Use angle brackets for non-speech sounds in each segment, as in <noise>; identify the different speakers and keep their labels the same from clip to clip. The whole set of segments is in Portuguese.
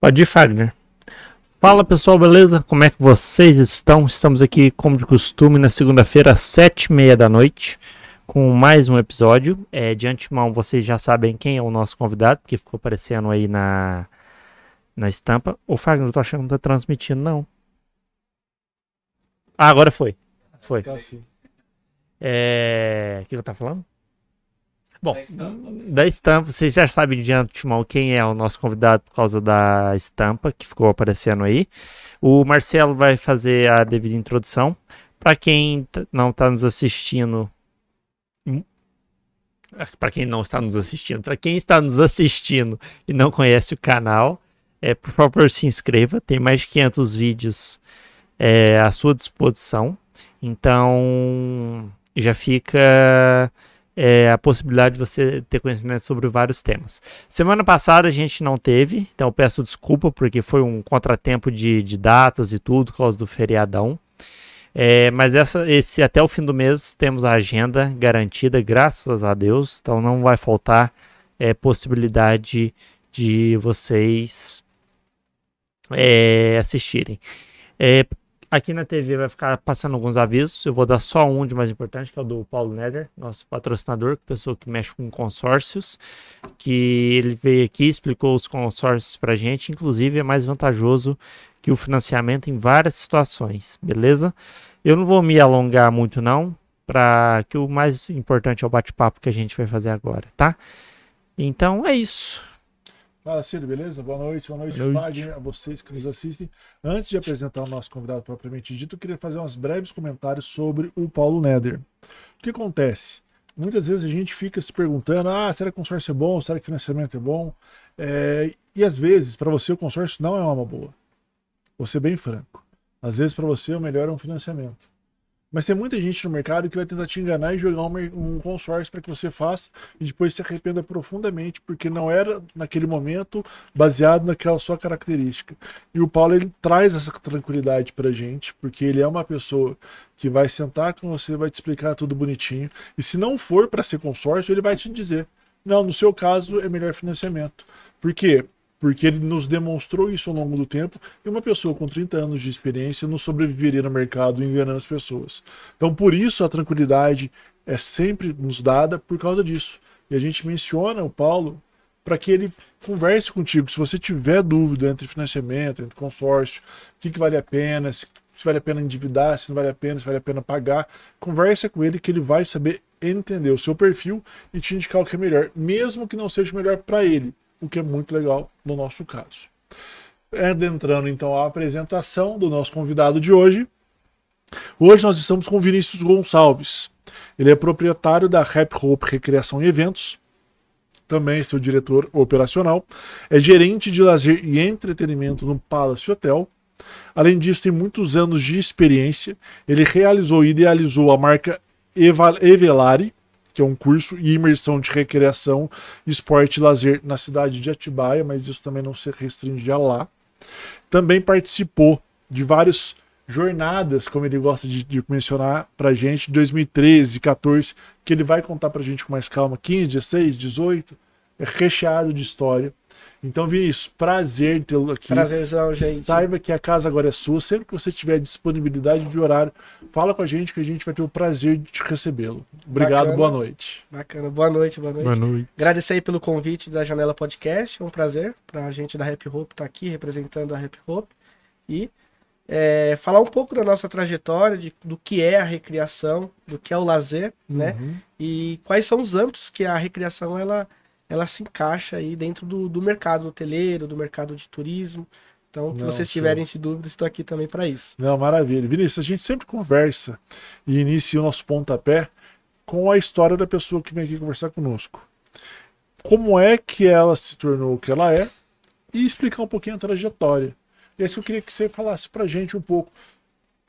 Speaker 1: Pode ir, Fagner. Fala pessoal, beleza? Como é que vocês estão? Estamos aqui, como de costume, na segunda-feira, às sete e meia da noite, com mais um episódio. É, de antemão, vocês já sabem quem é o nosso convidado, porque ficou aparecendo aí na, na estampa. Ô, Fagner, eu tô achando que não tá transmitindo, não. Ah, agora foi. Foi.
Speaker 2: Tá sim.
Speaker 1: É... O que eu tava falando? Bom, da estampa, vocês já sabem de antemão quem é o nosso convidado por causa da estampa que ficou aparecendo aí. O Marcelo vai fazer a devida introdução. Para quem t- não está nos assistindo, para quem não está nos assistindo, para quem está nos assistindo e não conhece o canal, é, por favor se inscreva. Tem mais de 500 vídeos é, à sua disposição. Então já fica é, a possibilidade de você ter conhecimento sobre vários temas. Semana passada a gente não teve, então peço desculpa porque foi um contratempo de, de datas e tudo, por causa do feriadão. É, mas essa, esse até o fim do mês temos a agenda garantida, graças a Deus. Então não vai faltar é, possibilidade de vocês é, assistirem. Aqui na TV vai ficar passando alguns avisos. Eu vou dar só um de mais importante, que é o do Paulo Neder, nosso patrocinador, pessoa que mexe com consórcios, que ele veio aqui, explicou os consórcios pra gente, inclusive é mais vantajoso que o financiamento em várias situações, beleza? Eu não vou me alongar muito não, para que o mais importante é o bate-papo que a gente vai fazer agora, tá? Então é isso.
Speaker 2: Fala, Ciro, beleza? Boa noite, boa noite. Wagner, a vocês que nos assistem. Antes de apresentar o nosso convidado propriamente dito, eu queria fazer uns breves comentários sobre o Paulo Neder. O que acontece? Muitas vezes a gente fica se perguntando: ah, será que o consórcio é bom? Será que o financiamento é bom? É, e às vezes, para você, o consórcio não é uma boa. Vou ser bem franco. Às vezes, para você, o melhor é um financiamento. Mas tem muita gente no mercado que vai tentar te enganar e jogar um, um consórcio para que você faça e depois se arrependa profundamente, porque não era naquele momento baseado naquela sua característica. E o Paulo ele traz essa tranquilidade pra gente, porque ele é uma pessoa que vai sentar com você, vai te explicar tudo bonitinho. E se não for para ser consórcio, ele vai te dizer: "Não, no seu caso é melhor financiamento". Por quê? Porque ele nos demonstrou isso ao longo do tempo e uma pessoa com 30 anos de experiência não sobreviveria no mercado enganando as pessoas. Então, por isso, a tranquilidade é sempre nos dada por causa disso. E a gente menciona o Paulo para que ele converse contigo. Se você tiver dúvida entre financiamento, entre consórcio, o que, que vale a pena, se, se vale a pena endividar, se não vale a pena, se vale a pena pagar, conversa com ele que ele vai saber entender o seu perfil e te indicar o que é melhor, mesmo que não seja melhor para ele, o que é muito legal no nosso caso. Adentrando então a apresentação do nosso convidado de hoje. Hoje nós estamos com Vinícius Gonçalves. Ele é proprietário da Rap Hope Recreação e Eventos, também é seu diretor operacional, é gerente de lazer e entretenimento no Palace Hotel. Além disso, tem muitos anos de experiência. Ele realizou e idealizou a marca Evelari, que é um curso e imersão de recreação, esporte e lazer na cidade de Atibaia, mas isso também não se restringe a lá. Também participou de várias jornadas, como ele gosta de, de mencionar pra gente, 2013, 14, que ele vai contar pra gente com mais calma, 15, 16, 18, é recheado de história. Então, Vinícius, prazer tê-lo aqui.
Speaker 3: Prazerzão, gente.
Speaker 2: Saiba que a casa agora é sua. Sempre que você tiver disponibilidade de horário, fala com a gente que a gente vai ter o prazer de te recebê-lo. Obrigado,
Speaker 3: Bacana.
Speaker 2: boa noite.
Speaker 3: Bacana. Boa noite, boa noite.
Speaker 1: Boa noite.
Speaker 3: Agradecer aí pelo convite da Janela Podcast. É um prazer pra gente da Rap Hope estar aqui representando a Rap Hope. E é, falar um pouco da nossa trajetória, de, do que é a recriação, do que é o lazer, né?
Speaker 2: Uhum.
Speaker 3: E quais são os âmbitos que a recriação ela, ela se encaixa aí dentro do, do mercado hoteleiro, do mercado de turismo. Então, se vocês tiverem dúvidas, estou aqui também para isso.
Speaker 2: Não, maravilha. Vinícius, a gente sempre conversa e inicia o nosso pontapé com a história da pessoa que vem aqui conversar conosco. Como é que ela se tornou o que ela é e explicar um pouquinho a trajetória. E é isso que eu queria que você falasse pra gente um pouco.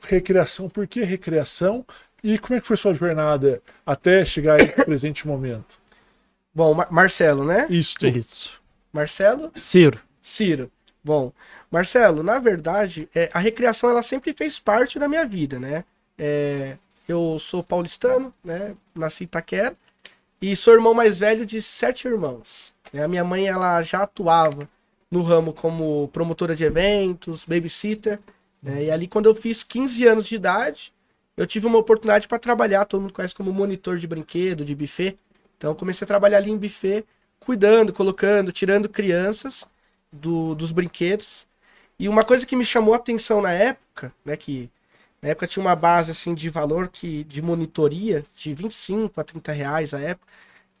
Speaker 2: Recreação, por que recreação? E como é que foi sua jornada até chegar aí no <laughs> presente momento?
Speaker 3: Bom, Mar- Marcelo, né?
Speaker 2: Isto.
Speaker 1: Isso.
Speaker 3: Marcelo?
Speaker 1: Ciro.
Speaker 3: Ciro. Bom, Marcelo, na verdade, é, a recreação ela sempre fez parte da minha vida, né? É, eu sou paulistano, né? Nasci em Itaquera e sou irmão mais velho de sete irmãos. né? A minha mãe ela já atuava no ramo como promotora de eventos, babysitter. Né? E ali, quando eu fiz 15 anos de idade, eu tive uma oportunidade para trabalhar, todo mundo conhece como monitor de brinquedo, de buffet. Então, eu comecei a trabalhar ali em buffet, cuidando, colocando, tirando crianças do, dos brinquedos. E uma coisa que me chamou a atenção na época, né, que na época tinha uma base assim de valor que de monitoria de 25 a 30 reais a época.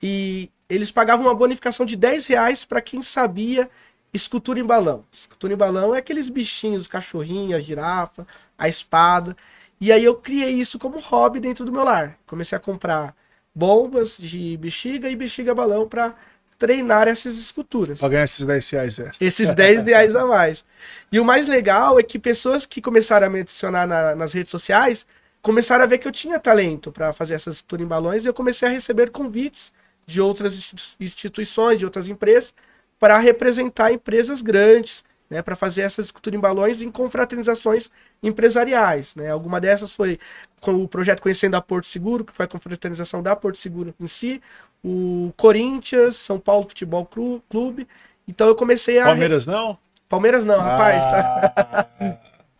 Speaker 3: E eles pagavam uma bonificação de 10 reais para quem sabia escultura em balão. Escultura em balão é aqueles bichinhos, o cachorrinho, a girafa, a espada. E aí eu criei isso como hobby dentro do meu lar. Comecei a comprar bombas de bexiga e bexiga balão para treinar essas esculturas.
Speaker 2: Pra ganhar esses 10 reais extra.
Speaker 3: Esses 10 reais a mais. E o mais legal é que pessoas que começaram a me adicionar na, nas redes sociais começaram a ver que eu tinha talento para fazer essas esculturas em balões e eu comecei a receber convites de outras instituições, de outras empresas, para representar empresas grandes, né, para fazer essas esculturas em balões em confraternizações empresariais. Né? Alguma dessas foi com o projeto Conhecendo a Porto Seguro, que foi a confraternização da Porto Seguro em si o Corinthians, São Paulo Futebol Clube. Então eu comecei a.
Speaker 2: Palmeiras não?
Speaker 3: Palmeiras não, rapaz.
Speaker 2: Ah.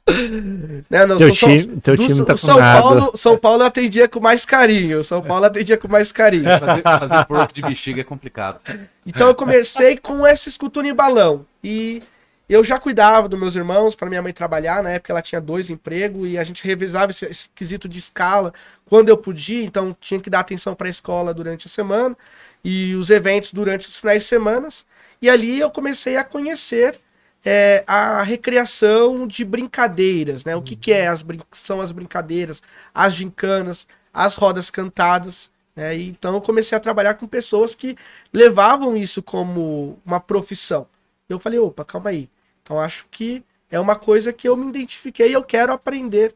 Speaker 2: <laughs>
Speaker 3: não, não,
Speaker 1: Teu
Speaker 3: São,
Speaker 1: time, teu
Speaker 3: do-
Speaker 1: time tá com
Speaker 3: São. Paulo, São Paulo eu atendia com mais carinho. São Paulo atendia com mais carinho.
Speaker 4: Fazer, fazer porco de bexiga é complicado.
Speaker 3: Então eu comecei com essa escultura em balão. E eu já cuidava dos meus irmãos para minha mãe trabalhar. Na época ela tinha dois empregos e a gente revisava esse, esse quesito de escala quando eu podia. Então tinha que dar atenção para a escola durante a semana e os eventos durante os finais de semana. E ali eu comecei a conhecer é, a recreação de brincadeiras, né? O que, que é as são as brincadeiras, as gincanas, as rodas cantadas. Né? E Então eu comecei a trabalhar com pessoas que levavam isso como uma profissão. Eu falei, opa, calma aí. Então acho que é uma coisa que eu me identifiquei e eu quero aprender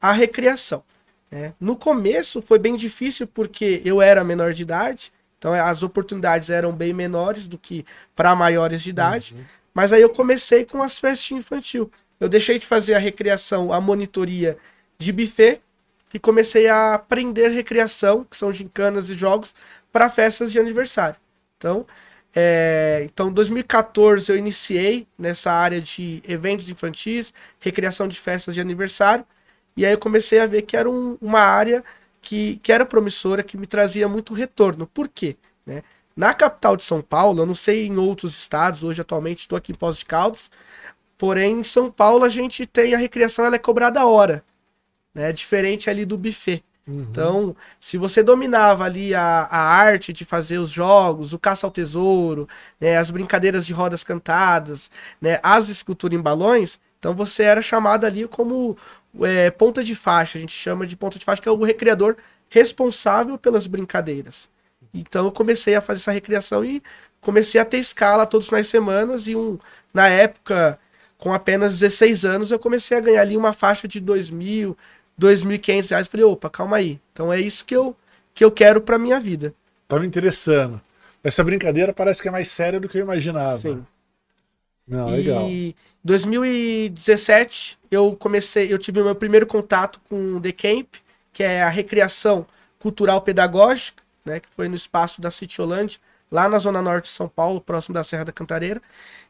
Speaker 3: a recreação. né? No começo foi bem difícil porque eu era menor de idade, então as oportunidades eram bem menores do que para maiores de idade. Mas aí eu comecei com as festinhas infantil. Eu deixei de fazer a recreação, a monitoria de buffet e comecei a aprender recreação, que são gincanas e jogos, para festas de aniversário. Então, é, então, em 2014 eu iniciei nessa área de eventos infantis, recreação de festas de aniversário, e aí eu comecei a ver que era um- uma área que, que era promissora, que me trazia muito retorno. Por quê? Né? Na capital de São Paulo, eu não sei em outros estados, hoje atualmente estou aqui em Pós de Caldas, porém em São Paulo a gente tem a recreação, ela é cobrada a hora, né? Diferente ali do buffet. Então, se você dominava ali a, a arte de fazer os jogos, o caça ao tesouro, né, as brincadeiras de rodas cantadas, né, as esculturas em balões, então você era chamado ali como é, ponta de faixa, a gente chama de ponta de faixa, que é o recreador responsável pelas brincadeiras. Então eu comecei a fazer essa recriação e comecei a ter escala todos os finais de semana e um, na época, com apenas 16 anos, eu comecei a ganhar ali uma faixa de 2 mil, 2.500 reais. Falei, opa, calma aí. Então é isso que eu, que eu quero pra minha vida.
Speaker 2: Tá me interessando. Essa brincadeira parece que é mais séria do que eu imaginava.
Speaker 3: Sim.
Speaker 2: Não, legal.
Speaker 3: E 2017 eu comecei, eu tive o meu primeiro contato com o The Camp, que é a recreação cultural pedagógica, né, que foi no espaço da City Holândia, lá na zona norte de São Paulo, próximo da Serra da Cantareira.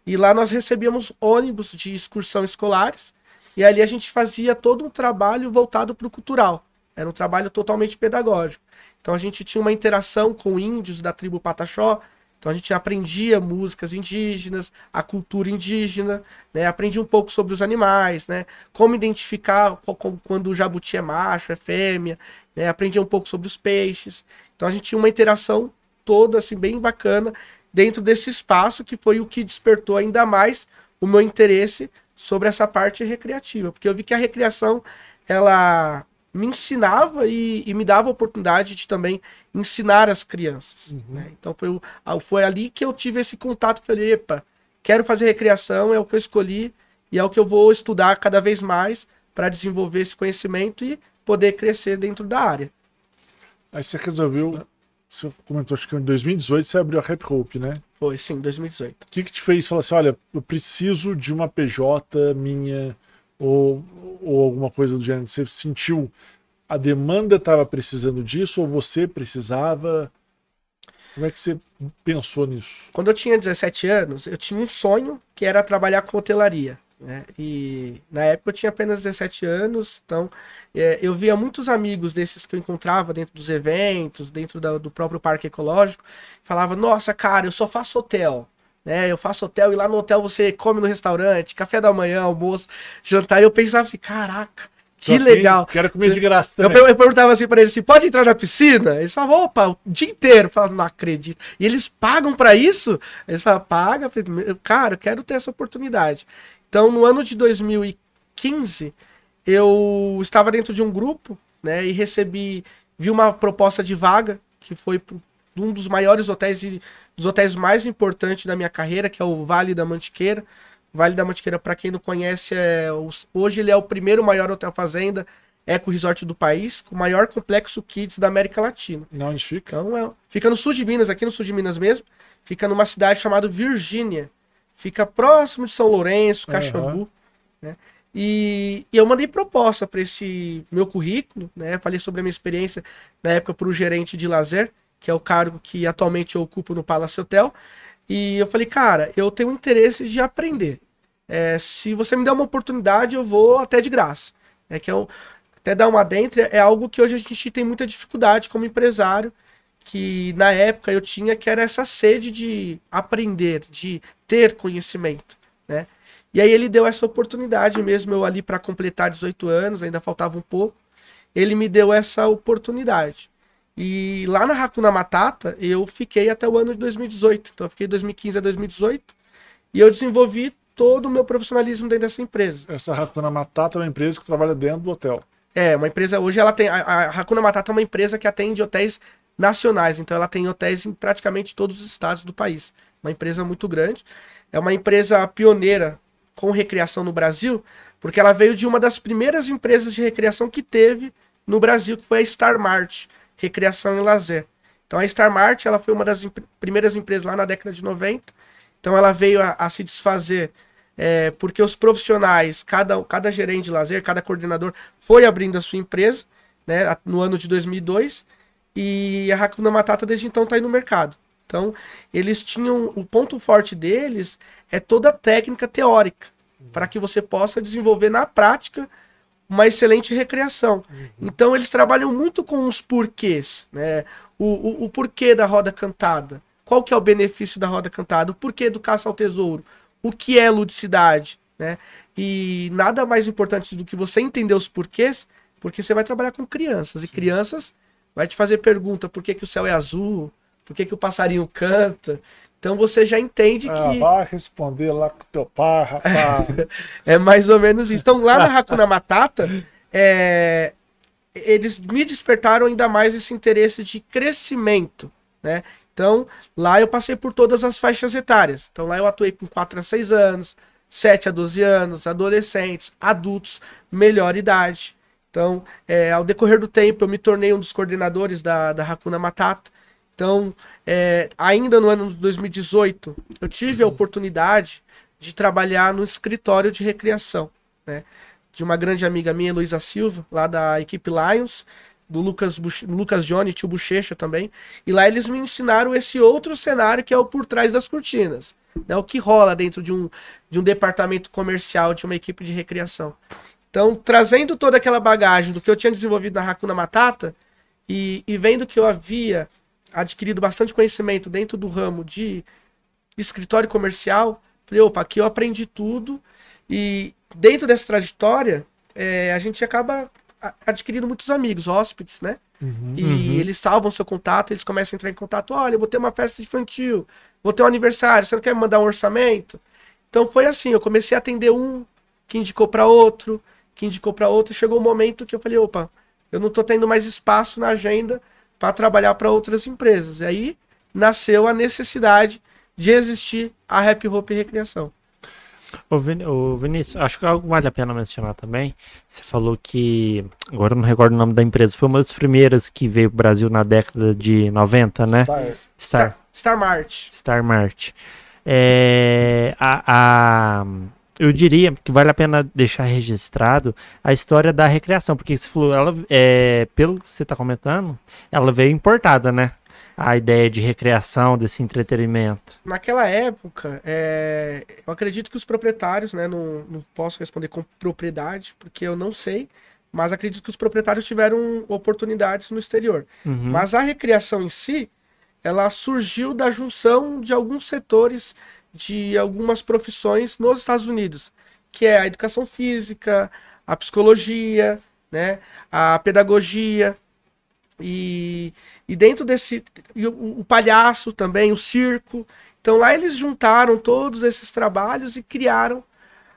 Speaker 3: E lá nós recebíamos ônibus de excursão escolares, e ali a gente fazia todo um trabalho voltado para o cultural. Era um trabalho totalmente pedagógico. Então a gente tinha uma interação com índios da tribo Pataxó, então a gente aprendia músicas indígenas, a cultura indígena, né? Aprendia um pouco sobre os animais, né? Como identificar quando o jabuti é macho, é fêmea, né? Aprendia um pouco sobre os peixes. Então a gente tinha uma interação toda assim bem bacana dentro desse espaço que foi o que despertou ainda mais o meu interesse sobre essa parte recreativa, porque eu vi que a recreação ela me ensinava e, e me dava a oportunidade de também ensinar as crianças. né? Então foi, o- foi ali que eu tive esse contato. Falei, epa, quero fazer recreação, é o que eu escolhi e é o que eu vou estudar cada vez mais para desenvolver esse conhecimento e poder crescer dentro da área.
Speaker 2: Aí você resolveu. Você comentou, acho que em 2018 você abriu a Rap Hope, né?
Speaker 3: Foi, sim, 2018.
Speaker 2: O que, que te fez falar assim: olha, eu preciso de uma PJ minha ou, ou alguma coisa do gênero? Você sentiu a demanda estava precisando disso ou você precisava? Como é que você pensou nisso?
Speaker 3: Quando eu tinha 17 anos, eu tinha um sonho que era trabalhar com hotelaria. Né? E na época eu tinha apenas 17 anos, então é, eu via muitos amigos desses que eu encontrava dentro dos eventos, dentro da- do próprio parque ecológico, falava: Nossa, cara, eu só faço hotel. Né? Eu faço hotel e lá no hotel você come no restaurante, café da manhã, almoço, jantar. E eu pensava assim: Caraca, que
Speaker 2: Tô
Speaker 3: legal.
Speaker 2: Quero comer de graça
Speaker 3: Eu, eu perguntava assim pra eles assim, pode entrar na piscina? Eles falavam, opa, o dia inteiro. Eu falava, não acredito. E eles pagam pra isso? Eles falavam, paga. Eu falei, "Meu- Cara, eu quero ter essa oportunidade. Então, no ano de 2015, eu estava dentro de um grupo, né, e recebi, vi uma proposta de vaga, que foi de um dos maiores hotéis, de- dos hotéis mais importantes da minha carreira, que é o Vale da Mantiqueira. Vale da Mantiqueira, para quem não conhece, é hoje ele é o primeiro maior hotel fazenda eco resort do país, com o maior complexo kids da América Latina.
Speaker 2: Não, onde fica?
Speaker 3: Então, é, fica no sul de Minas, aqui no sul de Minas mesmo. Fica numa cidade chamada Virgínia. Fica próximo de São Lourenço, Caxambu. né? E, e eu mandei proposta para esse meu currículo, né? Falei sobre a minha experiência na época para o gerente de lazer, que é o cargo que atualmente eu ocupo no Palace Hotel. E eu falei, cara, eu tenho interesse de aprender. É, se você me der uma oportunidade, eu vou até de graça. É que eu, até dar uma dentro, é algo que hoje a gente tem muita dificuldade como empresário, que na época eu tinha, que era essa sede de aprender, de ter conhecimento, né? E aí ele deu essa oportunidade mesmo, eu ali para completar 18 anos, ainda faltava um pouco, ele me deu essa oportunidade. E lá na Hakuna Matata, eu fiquei até o ano de 2018. Então eu fiquei de 2015 a 2018 e eu desenvolvi todo o meu profissionalismo dentro dessa empresa.
Speaker 2: Essa Hakuna Matata é uma empresa que trabalha dentro do hotel.
Speaker 3: É, uma empresa hoje ela tem a, a Hakuna Matata é uma empresa que atende hotéis nacionais, então ela tem hotéis em praticamente todos os estados do país. Uma empresa muito grande. É uma empresa pioneira com recreação no Brasil, porque ela veio de uma das primeiras empresas de recreação que teve no Brasil, que foi a Star Mart, Recreação e Lazer. Então a Star Mart, ela foi uma das imp- primeiras empresas lá na década de 90. Então ela veio a, a se desfazer é, porque os profissionais, cada, cada gerente de lazer, cada coordenador foi abrindo a sua empresa, né, no ano de 2002, e a Hakuna Matata desde então está aí no mercado. Então, eles tinham, o ponto forte deles é toda a técnica teórica, para que você possa desenvolver na prática uma excelente recreação. Então, eles trabalham muito com os porquês, né? O, o, o porquê da roda cantada, qual que é o benefício da roda cantada, o porquê do caça ao tesouro, o que é ludicidade, né? E nada mais importante do que você entender os porquês, porque você vai trabalhar com crianças, e crianças vai te fazer pergunta por que, que o céu é azul, por que, que o passarinho canta. Então você já entende
Speaker 2: Ah,
Speaker 3: que
Speaker 2: vai responder lá com teu pai, rapaz. <laughs>
Speaker 3: é mais ou menos isso. Então, lá na Hakuna Matata, é, eles me despertaram ainda mais esse interesse de crescimento, né? Então, lá eu passei por todas as faixas etárias. Então, lá eu atuei com 4 a 6 anos, 7 a 12 anos, adolescentes, adultos, melhor idade. Então, é, ao decorrer do tempo, eu me tornei um dos coordenadores da, da Hakuna Matata. Então, é, ainda no ano de 2018, eu tive a oportunidade de trabalhar no escritório de recreação, né? De uma grande amiga minha, Luísa Silva, lá da equipe Lions, do Lucas, Buch- Lucas Johnny, tio Bochecha também. E lá eles me ensinaram esse outro cenário que é o por trás das cortinas. Né? O que rola dentro de um, de um departamento comercial, de uma equipe de recreação. Então, trazendo toda aquela bagagem do que eu tinha desenvolvido na Hakuna Matata e, e vendo que eu havia adquirido bastante conhecimento dentro do ramo de escritório comercial, falei, opa, aqui eu aprendi tudo e dentro dessa trajetória é, a gente acaba adquirindo muitos amigos, hóspedes, né? E
Speaker 1: Uhum.
Speaker 3: eles salvam seu contato, eles começam a entrar em contato, olha, eu vou ter uma festa infantil, vou ter um aniversário, você não quer me mandar um orçamento? Então foi assim, eu comecei a atender um, que indicou para outro, que indicou para outro, e chegou um momento que eu falei, opa, eu não tô tendo mais espaço na agenda para trabalhar para outras empresas. E aí nasceu a necessidade de existir a Happy Hope Recreação.
Speaker 1: Ô, Vin- ô, Vinícius, acho que algo vale a pena mencionar também. Você falou que, agora eu não recordo o nome da empresa, foi uma das primeiras que veio pro Brasil na década de 90, né?
Speaker 2: É.
Speaker 1: Star,
Speaker 3: Star Mart.
Speaker 1: Star Mart. É, a, a- eu diria que vale a pena deixar registrado a história da recreação, porque você falou, ela, é, pelo que você está comentando, ela veio importada, né? a ideia de recreação, desse entretenimento?
Speaker 3: Naquela época, é, eu acredito que os proprietários, né, não, não posso responder com propriedade, porque eu não sei, mas acredito que os proprietários tiveram oportunidades no exterior.
Speaker 1: Uhum.
Speaker 3: Mas a recreação em si, ela surgiu da junção de alguns setores de algumas profissões nos Estados Unidos, que é a educação física, a psicologia, né, a pedagogia e, e dentro desse e o, o palhaço também, o circo. Então lá eles juntaram todos esses trabalhos e criaram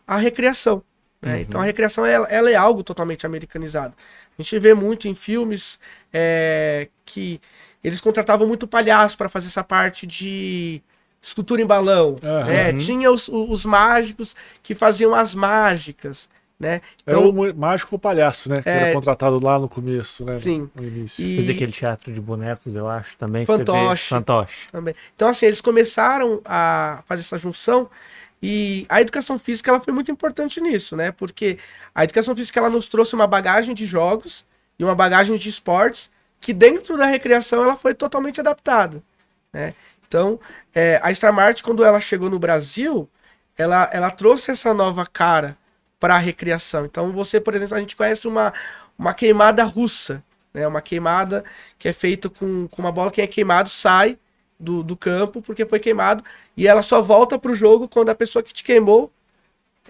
Speaker 3: a recreação. né?
Speaker 1: Uhum.
Speaker 3: Então a recreação ela, ela é algo totalmente americanizado. A gente vê muito em filmes é, que eles contratavam muito palhaço para fazer essa parte de escultura em balão.
Speaker 2: Aham.
Speaker 3: né? Tinha os, os mágicos que faziam as mágicas. Né?
Speaker 2: Era
Speaker 3: Então,
Speaker 2: o mu- mágico palhaço, né? Que
Speaker 3: É.
Speaker 2: era contratado lá no começo, né?
Speaker 3: Sim.
Speaker 2: No início.
Speaker 3: e-
Speaker 1: Fez aquele teatro de bonecos, eu acho, também.
Speaker 3: Fantoche.
Speaker 1: Fantoche.
Speaker 3: também. Então, assim, eles começaram a fazer essa junção e a educação física ela foi muito importante nisso, né? Porque a educação física ela nos trouxe uma bagagem de jogos e uma bagagem de esportes que dentro da recreação ela foi totalmente adaptada, né? Então, é, a Star Mart, quando ela chegou no Brasil, ela, ela trouxe essa nova cara para a recreação. Então, você, por exemplo, a gente conhece uma, uma queimada russa, né? Uma queimada que é feita com, com uma bola, quem é queimado sai do, do campo porque foi queimado e ela só volta pro jogo quando a pessoa que te queimou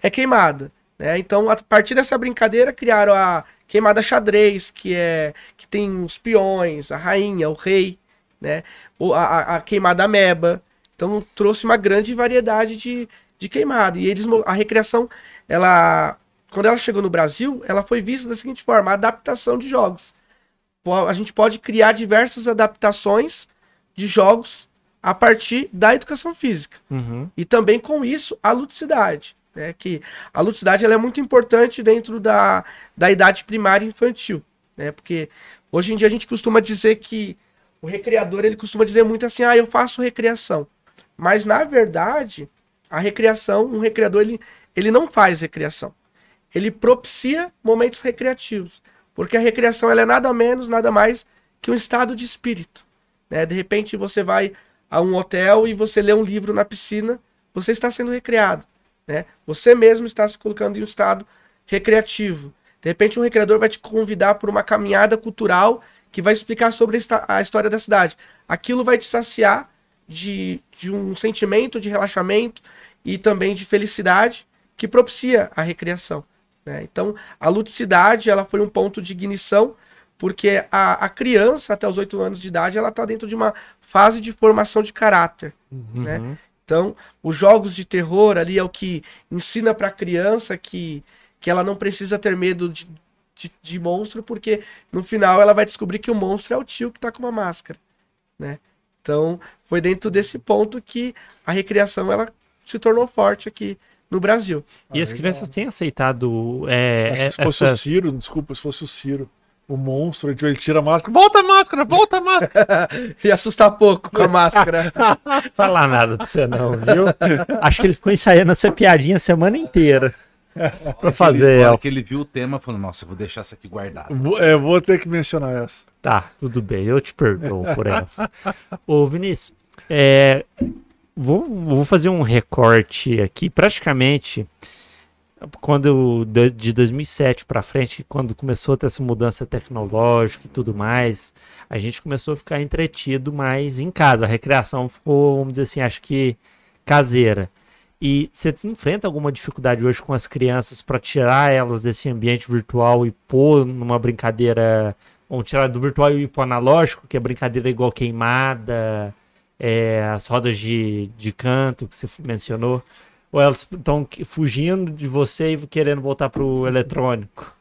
Speaker 3: é queimada. Né? Então, a partir dessa brincadeira, criaram a queimada xadrez, que é que tem os peões, a rainha, o rei, né? O, a, a- queimada ameba. Então, trouxe uma grande variedade de, de queimada. E eles, a recreação, ela, quando ela chegou no Brasil, ela foi vista da seguinte forma: a adaptação de jogos. A gente pode criar diversas adaptações de jogos a partir da educação física.
Speaker 1: Uhum.
Speaker 3: E também com isso a ludicidade. Né? Que a ludicidade ela é muito importante dentro da, da idade primária e infantil. Né? Porque hoje em dia a gente costuma dizer que o recreador ele costuma dizer muito assim: ah, eu faço recreação. Mas na verdade, a recreação, um recreador ele, ele não faz recreação. Ele propicia momentos recreativos. Porque a recreação ela é nada menos, nada mais que um estado de espírito. Né? De repente você vai a um hotel e você lê um livro na piscina, você está sendo recreado. Né? Você mesmo está se colocando em um estado recreativo. De repente, um recreador vai te convidar para uma caminhada cultural que vai explicar sobre a histó- a história da cidade. Aquilo vai te saciar de, de um sentimento de relaxamento e também de felicidade que propicia a recreação. né? Então, a ludicidade ela foi um ponto de ignição, porque a, a criança, até os 8 anos de idade, ela está dentro de uma fase de formação de caráter. né?
Speaker 1: Uhum.
Speaker 3: Então, os jogos de terror ali é o que ensina para a criança que, que ela não precisa ter medo de, de, de monstro, porque no final ela vai descobrir que o monstro é o tio que tá com uma máscara, né? Então, foi dentro desse ponto que a recriação ela se tornou forte aqui no Brasil.
Speaker 1: E as crianças têm aceitado é,
Speaker 2: que
Speaker 1: é,
Speaker 2: se fosse
Speaker 1: essas-
Speaker 2: o Ciro, desculpa, se fosse o Ciro, o monstro, ele ele tira a máscara, volta a máscara, volta a máscara. <laughs>
Speaker 3: E assustar pouco com a máscara. <laughs>
Speaker 1: falar nada pra você não, viu? <laughs> Acho que ele ficou ensaiando essa piadinha a semana inteira pra fazer
Speaker 4: Na hora
Speaker 1: ela.
Speaker 4: que ele viu o tema, falou, nossa, eu vou deixar isso aqui guardado.
Speaker 2: Vou, é, vou ter que mencionar essa.
Speaker 1: Tá, tudo bem, eu te perdoo por essa. Ô, Vinícius, é, vou, vou fazer um recorte aqui, praticamente quando de de 2007 para frente, quando começou a ter essa mudança tecnológica e tudo mais, a gente começou a ficar entretido mais em casa. A recreação ficou, vamos dizer assim, acho que caseira. E você enfrenta alguma dificuldade hoje com as crianças para tirar elas desse ambiente virtual e pôr numa brincadeira, ou tirar do virtual e pro analógico, que é brincadeira igual queimada, é, as rodas de, de canto que você mencionou? Ou elas estão fugindo de você e querendo voltar pro eletrônico?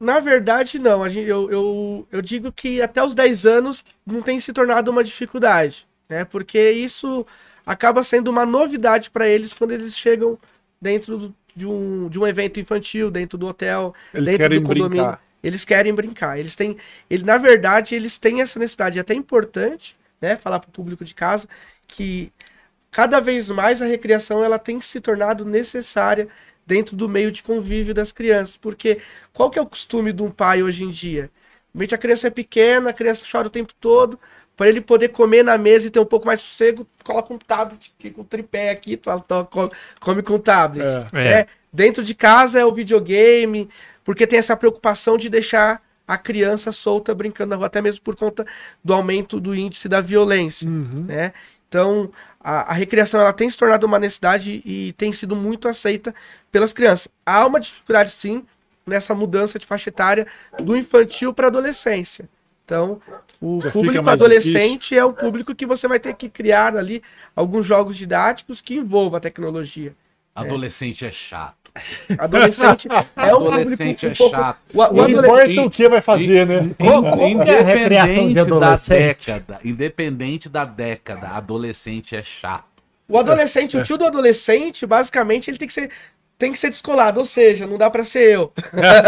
Speaker 3: Na verdade, não. Eu, eu, eu digo que até os 10 anos não tem se tornado uma dificuldade, né? Porque isso acaba sendo uma novidade para eles quando eles chegam dentro do- de um, de um evento infantil, dentro do hotel,
Speaker 2: Eles
Speaker 3: dentro do condomínio.
Speaker 2: brincar.
Speaker 3: Eles querem brincar. Eles têm, ele, na verdade, eles têm essa necessidade. É até importante, né, falar para o público de casa que cada vez mais a recreação ela tem se tornado necessária dentro do meio de convívio das crianças, porque qual que é o costume de um pai hoje em dia? A criança é pequena, a criança chora o tempo todo, para ele poder comer na mesa e ter um pouco mais sossego, coloca um tablet aqui, com o tripé aqui, tu, tu, come, come com o tablet.
Speaker 2: É.
Speaker 1: É.
Speaker 3: É, dentro de casa é o videogame, porque tem essa preocupação de deixar a criança solta brincando na rua, até mesmo por conta do aumento do índice da violência,
Speaker 2: Uhum.
Speaker 3: né? Então, a, a recreação ela tem se tornado uma necessidade e tem sido muito aceita pelas crianças. Há uma dificuldade, sim, nessa mudança de faixa etária do infantil para adolescência. Então, o
Speaker 2: Já
Speaker 3: público adolescente é um público que você vai ter que criar ali alguns jogos didáticos que envolvam a tecnologia.
Speaker 4: Adolescente é chato. <laughs>
Speaker 3: Adolescente é um
Speaker 4: Adolescente
Speaker 3: público um
Speaker 4: é chato.
Speaker 3: O, o
Speaker 2: Não
Speaker 3: adolescente...
Speaker 2: importa o que vai fazer, né?
Speaker 1: É
Speaker 4: Independente da década, independente da década, adolescente é chato.
Speaker 3: O adolescente, o tio do adolescente, basicamente, ele tem que ser tem que ser descolado, ou seja, não dá pra ser eu.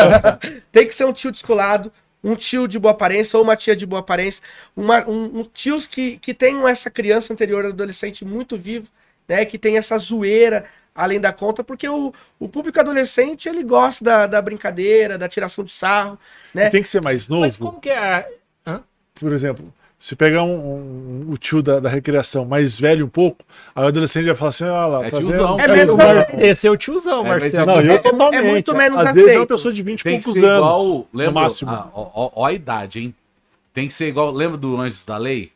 Speaker 3: <laughs> tem que ser um tio descolado, um tio de boa aparência ou uma tia de boa aparência, uma, um, um tios que, que tenham essa criança anterior adolescente muito vivo, né, que tem essa zoeira além da conta, porque o, o público adolescente, ele gosta da, da brincadeira, da tiração de sarro, né?
Speaker 2: Tem que ser mais novo.
Speaker 1: Mas como que é? a-
Speaker 2: Por exemplo, se pegar um, um- o tio da, da recreação mais velho um pouco, aí o adolescente vai falar assim: olha lá,
Speaker 4: É
Speaker 2: tá
Speaker 4: tiozão.
Speaker 2: vendo?
Speaker 3: É mesmo,
Speaker 2: o
Speaker 3: não.
Speaker 2: Mar-
Speaker 1: Esse é o tiozão,
Speaker 4: É,
Speaker 1: Marcelo.
Speaker 2: Não, eu
Speaker 3: É-
Speaker 2: totalmente.
Speaker 3: é muito menos
Speaker 2: Às vezes é uma pessoa de 20 e poucos anos.
Speaker 4: igual. Lembra?
Speaker 2: máximo.
Speaker 4: ah, ó, ó- a idade, hein? Tem que ser igual. Lembra do Anjos da Lei?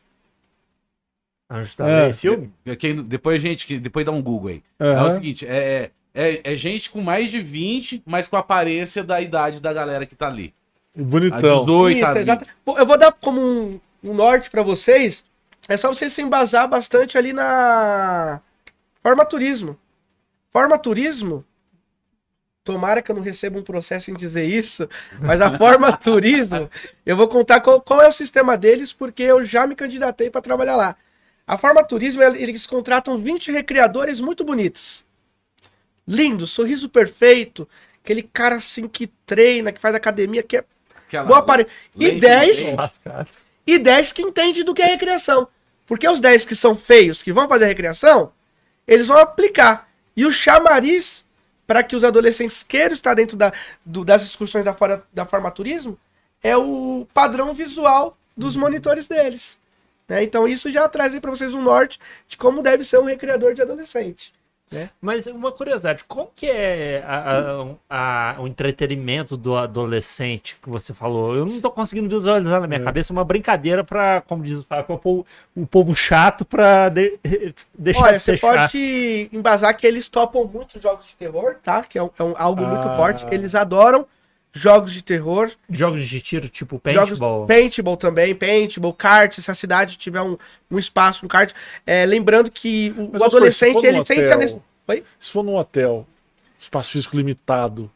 Speaker 1: Anjo da
Speaker 2: É.
Speaker 1: Lei, filme?
Speaker 4: Quem, depois, gente, que depois dá um Google aí. É
Speaker 2: Aham.
Speaker 4: o seguinte: é, é, é gente com mais de 20, mas com a aparência da idade da galera que tá ali. A
Speaker 2: Bonitão.
Speaker 4: 18,
Speaker 3: Isso,
Speaker 4: a 20.
Speaker 3: exato. Pô, Eu vou dar como um, um norte pra vocês. É só vocês se embasar bastante ali na formaturismo. Formaturismo. Tomara que eu não receba um processo em dizer isso, mas a formaturismo, <laughs> eu vou contar qual, qual é o sistema deles, porque eu já me candidatei para trabalhar lá. A formaturismo, eles contratam 20 recreadores muito bonitos. Lindo, sorriso perfeito, aquele cara assim que treina, que faz academia, que é
Speaker 4: Aquela-
Speaker 3: Boa apare... E
Speaker 4: lente
Speaker 3: 10
Speaker 4: de lente.
Speaker 1: Lascado.
Speaker 3: E 10 que entende do que é recreação. Porque os 10 que são feios, que vão fazer recreação, eles vão aplicar. E o chamariz para que os adolescentes queiram estar dentro da, do- das excursões da, fora, da formaturismo é o padrão visual dos monitores deles. né? Então isso já traz aí para vocês um norte de como deve ser um recreador de adolescente.
Speaker 1: Mas uma curiosidade, como que é a- a- a- o entretenimento do adolescente que você falou? Eu não tô conseguindo visualizar na minha
Speaker 2: É.
Speaker 1: cabeça uma brincadeira pra, como diz o Fábio, o povo chato pra de- <laughs> deixar
Speaker 3: Olha,
Speaker 1: de ser
Speaker 3: você
Speaker 1: chato.
Speaker 3: pode embasar que eles topam muito jogos de terror, tá? Que é, um- é um- algo muito
Speaker 2: Ah.
Speaker 3: forte. Eles adoram jogos de terror.
Speaker 1: Jogos de tiro, tipo
Speaker 3: Jogos
Speaker 1: paintball.
Speaker 3: paintball também, paintball, kart, se a cidade tiver um, um espaço, um kart. É, lembrando que o, adolescente,
Speaker 2: for
Speaker 3: ele
Speaker 2: num
Speaker 3: sempre...
Speaker 2: hotel,
Speaker 3: é nesse- Oi?
Speaker 2: Se for num hotel, espaço físico limitado.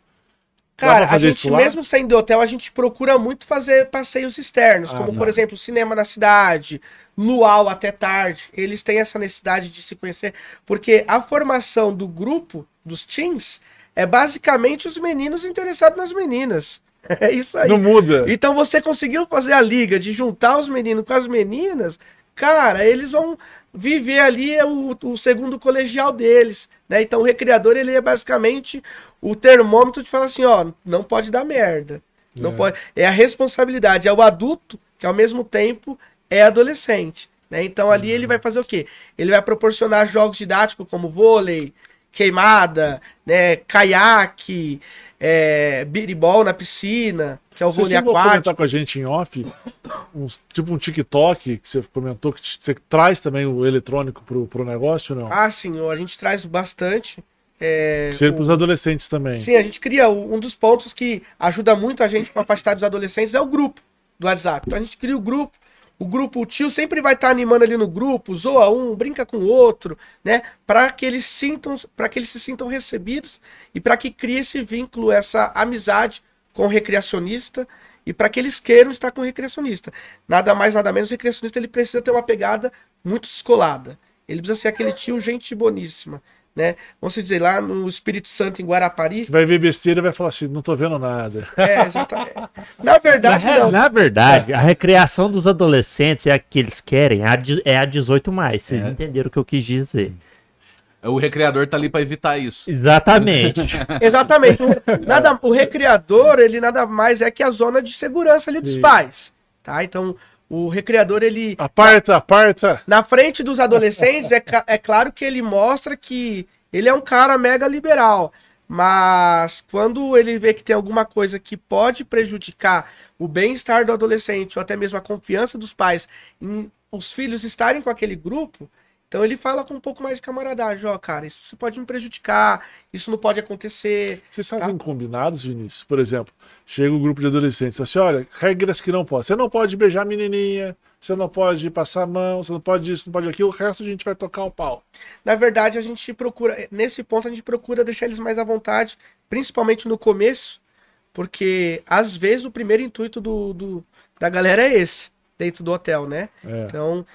Speaker 3: Cara, a gente, mesmo saindo do hotel, a gente procura muito fazer passeios externos,
Speaker 2: Ah,
Speaker 3: como,
Speaker 2: tá.
Speaker 3: por exemplo, cinema na cidade, luau até tarde. Eles têm essa necessidade de se conhecer, porque a formação do grupo, dos teens, é basicamente os meninos interessados nas meninas. <laughs> É isso aí.
Speaker 2: Não muda.
Speaker 3: Então você conseguiu fazer a liga de juntar os meninos com as meninas, cara, eles vão viver ali é o, o segundo colegial deles, né? Então o recreador ele é basicamente o termômetro de falar assim, ó, não pode dar merda. Não
Speaker 2: É.
Speaker 3: pode. É a responsabilidade, é o adulto que ao mesmo tempo é adolescente, né? Então ali ele vai fazer o quê? Ele vai proporcionar jogos didáticos como vôlei, queimada, né, caiaque, é, biribol na piscina, que é o vôlei
Speaker 2: vão comentar
Speaker 3: aquático.
Speaker 2: com a gente em off, uns- tipo um TikTok, que você comentou, que você traz também o eletrônico pro, pro negócio, não?
Speaker 3: Ah, sim, a gente traz bastante. É,
Speaker 2: Seria
Speaker 3: o-
Speaker 2: pros adolescentes também.
Speaker 3: Sim, a gente cria um dos pontos que ajuda muito a gente com a dos adolescentes é o grupo do WhatsApp. Então a gente cria o grupo. O grupo, o tio sempre vai estar animando ali no grupo, zoa um, brinca com o outro, né? Para que eles sintam, para que eles se sintam recebidos e para que crie esse vínculo, essa amizade com o recreacionista e para que eles queiram estar com o recreacionista. Nada mais, nada menos, o recreacionista ele precisa ter uma pegada muito descolada. Ele precisa ser aquele tio gente boníssima, né? Vamos dizer, lá no Espírito Santo, em Guarapari,
Speaker 2: vai ver besteira e vai falar assim, não tô vendo nada.
Speaker 3: é, exatamente. Na
Speaker 1: Na,
Speaker 3: verdade,
Speaker 1: re-
Speaker 3: não.
Speaker 1: na verdade, a recreação dos adolescentes é a que eles querem, é a, de- é a 18 mais. Vocês
Speaker 4: É.
Speaker 1: entenderam o que eu quis dizer.
Speaker 4: O recreador tá ali pra evitar isso.
Speaker 1: Exatamente. <laughs>
Speaker 3: Exatamente. O, nada, o recreador, ele nada mais é que a zona de segurança ali dos
Speaker 2: Sim.
Speaker 3: pais. Tá? Então, o recreador, ele.
Speaker 2: Aparta, aparta.
Speaker 3: Na frente dos adolescentes, é, é claro que ele mostra que ele é um cara mega liberal. Mas quando ele vê que tem alguma coisa que pode prejudicar o bem-estar do adolescente, ou até mesmo a confiança dos pais em os filhos estarem com aquele grupo, então ele fala com um pouco mais de camaradagem, ó, cara, isso pode me prejudicar, isso não pode acontecer.
Speaker 2: Vocês fazem combinados, Vinícius? Por exemplo, chega um grupo de adolescentes assim, olha, regras que não pode. Você não pode beijar a menininha, você não pode passar a mão, você não pode isso, não pode aquilo, o resto a gente vai tocar o pau.
Speaker 3: Na verdade, a gente procura, nesse ponto, a gente procura deixar eles mais à vontade, principalmente no começo, porque às vezes o primeiro intuito do, do- da galera é esse, dentro do hotel, né?
Speaker 2: É.
Speaker 3: Então,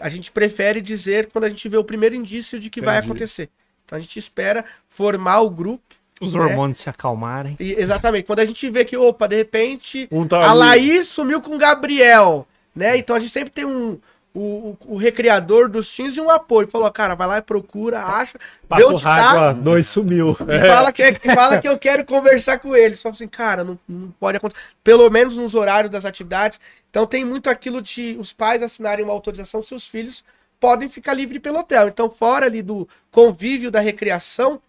Speaker 3: a gente prefere dizer quando a gente vê o primeiro indício de que vai
Speaker 2: Entendi.
Speaker 3: acontecer. Então, a gente espera formar o grupo.
Speaker 1: Os
Speaker 3: né?
Speaker 1: hormônios se acalmarem.
Speaker 3: E, exatamente. Quando a gente vê que, opa, de repente,
Speaker 2: Um tá
Speaker 3: a. Laís sumiu com o Gabriel, né? Então a gente sempre tem um. O, o, o recreador dos teams e um apoio. Falou, cara, vai lá e procura, acha, vê
Speaker 1: Passa o
Speaker 3: onde
Speaker 1: rádio,
Speaker 3: tá
Speaker 1: dois sumiu.
Speaker 3: e fala, que, e fala que eu quero conversar com eles. Fala assim, cara, não, não pode acontecer. Pelo menos nos horários das atividades. Então tem muito aquilo de os pais assinarem uma autorização, seus filhos podem ficar livres pelo hotel. Então, fora ali do convívio da recreação,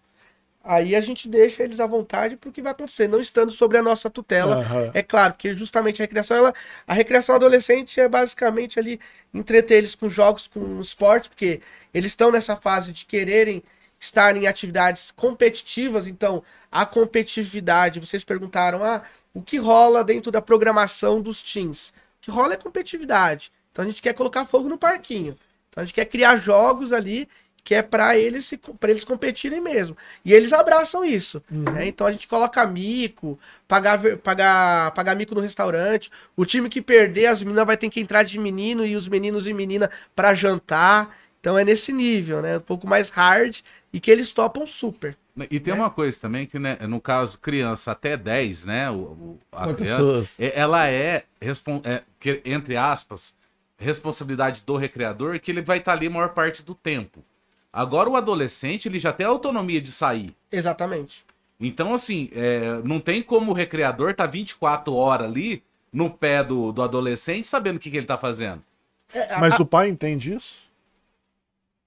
Speaker 3: aí a gente deixa eles à vontade pro que vai acontecer, não estando sobre a nossa tutela.
Speaker 2: Aham.
Speaker 3: É claro que justamente a recreação, ela, a recreação adolescente é basicamente ali entreter eles com jogos, com esportes, porque eles estão nessa fase de quererem estar em atividades competitivas, então a competitividade, vocês perguntaram, ah, o que rola dentro da programação dos teams? O que rola é competitividade. Então a gente quer colocar fogo no parquinho. Então a gente quer criar jogos ali que é para eles se para eles competirem mesmo. E eles abraçam isso. né? Então a gente coloca mico, pagar, pagar, pagar mico no restaurante. O time que perder, as meninas vai ter que entrar de menino e os meninos e menina para jantar. Então é nesse nível, né? Um pouco mais hard e que eles topam super.
Speaker 4: E tem uma coisa também que, né, no caso, criança até 10, né? O, o- a criança, é- ela é, é, que, entre aspas, responsabilidade do recreador, que ele vai estar ali a maior parte do tempo. Agora o adolescente, ele já tem a autonomia de sair.
Speaker 3: Exatamente.
Speaker 4: Então, assim, é, não tem como o recreador tá 24 horas ali no pé do, do adolescente sabendo o que, que ele tá fazendo.
Speaker 3: É, a-
Speaker 2: Mas o pai entende isso?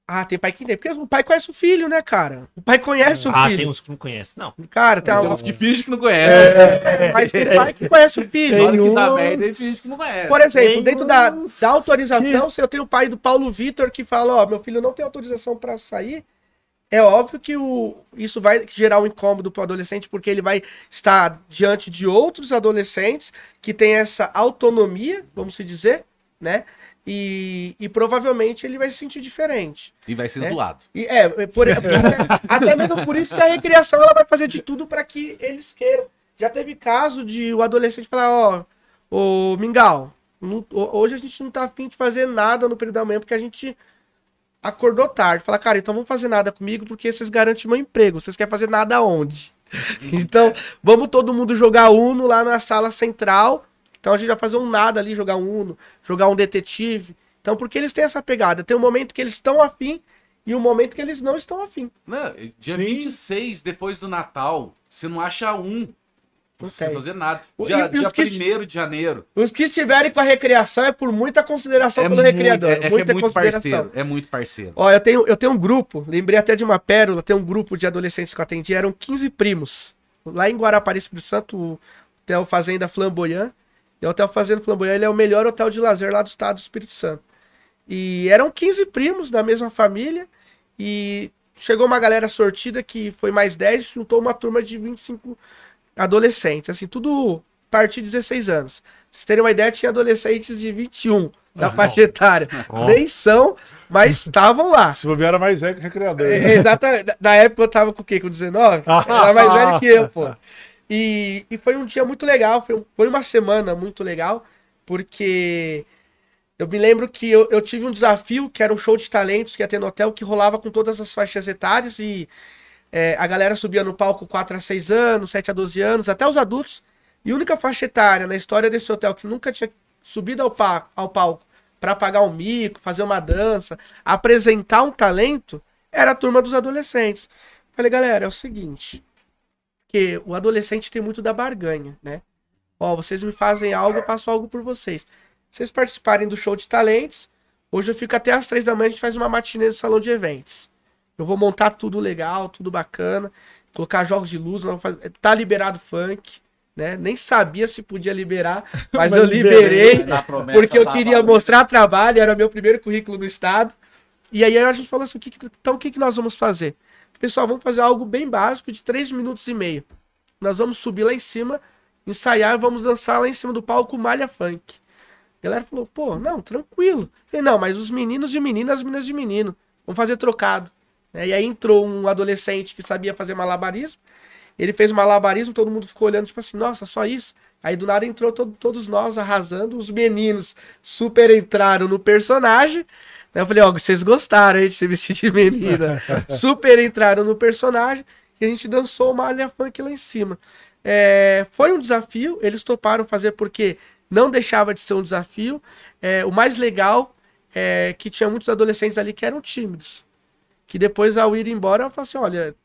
Speaker 3: Ah, tem pai que entende. Porque o pai conhece o filho, né, cara? O pai conhece o
Speaker 1: Ah,
Speaker 3: filho.
Speaker 1: tem uns que não conhecem. Não.
Speaker 3: Cara, tem
Speaker 4: Tem uns que fingem que não conhecem.
Speaker 3: É, mas tem pai que conhece o filho.
Speaker 4: Na hora que dá
Speaker 1: uns-
Speaker 4: merda, ele finge que não conhece.
Speaker 3: Por exemplo,
Speaker 1: Tem
Speaker 3: dentro da,
Speaker 1: uns
Speaker 3: da autorização, se eu tenho o pai do Paulo Vitor que fala, ó, meu filho não tem autorização pra sair, é óbvio que o, isso vai gerar um incômodo pro adolescente, porque ele vai estar diante de outros adolescentes que têm essa autonomia, vamos se dizer, né? E, e provavelmente ele vai se sentir diferente.
Speaker 4: E vai ser
Speaker 3: É.
Speaker 4: zoado.
Speaker 3: E é, é por, <laughs> até mesmo por isso que a recriação ela vai fazer de tudo para que eles queiram. Já teve caso de o adolescente falar, ó, ô Mingau, não- ho- hoje a gente não tá afim de fazer nada no período da manhã porque a gente acordou tarde. Fala, cara, então vamos fazer nada comigo porque vocês garantem meu emprego. Vocês querem fazer nada onde? <laughs> Então, vamos todo mundo jogar Uno lá na sala central. Então a gente vai fazer um nada ali, jogar um Uno, jogar um detetive. Então, porque eles têm essa pegada. Tem um momento que eles estão afim e um momento que eles não estão afim.
Speaker 4: Não, dia
Speaker 2: Sim.
Speaker 4: 26, depois do Natal, você não acha um.
Speaker 3: Não
Speaker 4: Sem
Speaker 3: tem.
Speaker 4: fazer nada. Dia,
Speaker 3: e- e os
Speaker 4: dia
Speaker 3: que-
Speaker 4: 1 de janeiro.
Speaker 3: Os que estiverem com a recreação é por muita consideração pelo
Speaker 4: muito-
Speaker 3: recreador.
Speaker 4: é, é é
Speaker 3: muita
Speaker 4: muito
Speaker 3: consideração.
Speaker 4: parceiro. É muito parceiro.
Speaker 3: Ó, eu tenho, eu tenho um grupo, lembrei até de uma pérola, tem um grupo de adolescentes que eu atendi, eram 15 primos. Lá em Guarapari, Espírito Santo, o Hotel Fazenda Flamboyant. E o Hotel Fazenda Flamboyant ele é o melhor hotel de lazer lá do estado do Espírito Santo. E eram 15 primos da mesma família. E chegou uma galera sortida que foi mais 10, juntou uma turma de 25 adolescentes. Assim, tudo a partir de 16 anos. Pra vocês terem uma ideia, tinha adolescentes de 21 da faixa etária. Nem são, mas estavam lá. <laughs>
Speaker 2: Se bobear era mais velho que o recreador.
Speaker 3: É, Exatamente. Na época eu tava com o quê? Com 19? <laughs> Era mais velho que eu, pô. E, e foi um dia muito legal, foi, foi uma semana muito legal, porque eu me lembro que eu, eu tive um desafio, que era um show de talentos que ia ter no hotel, que rolava com todas as faixas etárias e é, a galera subia no palco 4 a 6 anos, 7 a 12 anos, até os adultos. E a única faixa etária na história desse hotel que nunca tinha subido ao, pa- ao palco para pagar um mico, fazer uma dança, apresentar um talento, era a turma dos adolescentes. Falei, galera, é o seguinte, que o adolescente tem muito da barganha, né? Ó, vocês me fazem algo, eu faço algo por vocês. vocês participarem do show de talentos. Hoje eu fico até às três da manhã, a gente faz uma matinê no salão de eventos. Eu vou montar tudo legal, tudo bacana, colocar jogos de luz, não faz... tá liberado funk, né? Nem sabia se podia liberar, <laughs> mas,
Speaker 2: Mas
Speaker 3: eu
Speaker 2: liberei.
Speaker 3: liberei, porque eu queria mostrar trabalho, era meu primeiro currículo no estado. E aí a gente falou assim, o que que- então o que, que nós vamos fazer? Pessoal, vamos fazer algo bem básico de três minutos e meio. Nós vamos subir lá em cima, ensaiar, vamos dançar lá em cima do palco malha funk. A galera falou, pô, não, tranquilo. Falei, não, mas os meninos de menina, as meninas de menino. Vamos fazer trocado. né? E aí entrou um adolescente que sabia fazer malabarismo. Ele fez malabarismo, todo mundo ficou olhando, tipo assim, nossa, só isso. Aí do nada entrou to- todos nós arrasando, os meninos super entraram no personagem. Eu falei, ó, vocês gostaram de se vestir de menina. <laughs> super entraram no personagem e a gente dançou uma malha funk lá em cima. É, foi um desafio, eles toparam fazer porque não deixava de ser um desafio. É, o mais legal é que tinha muitos adolescentes ali que eram tímidos. Que depois, ao ir embora, eu falei assim: olha,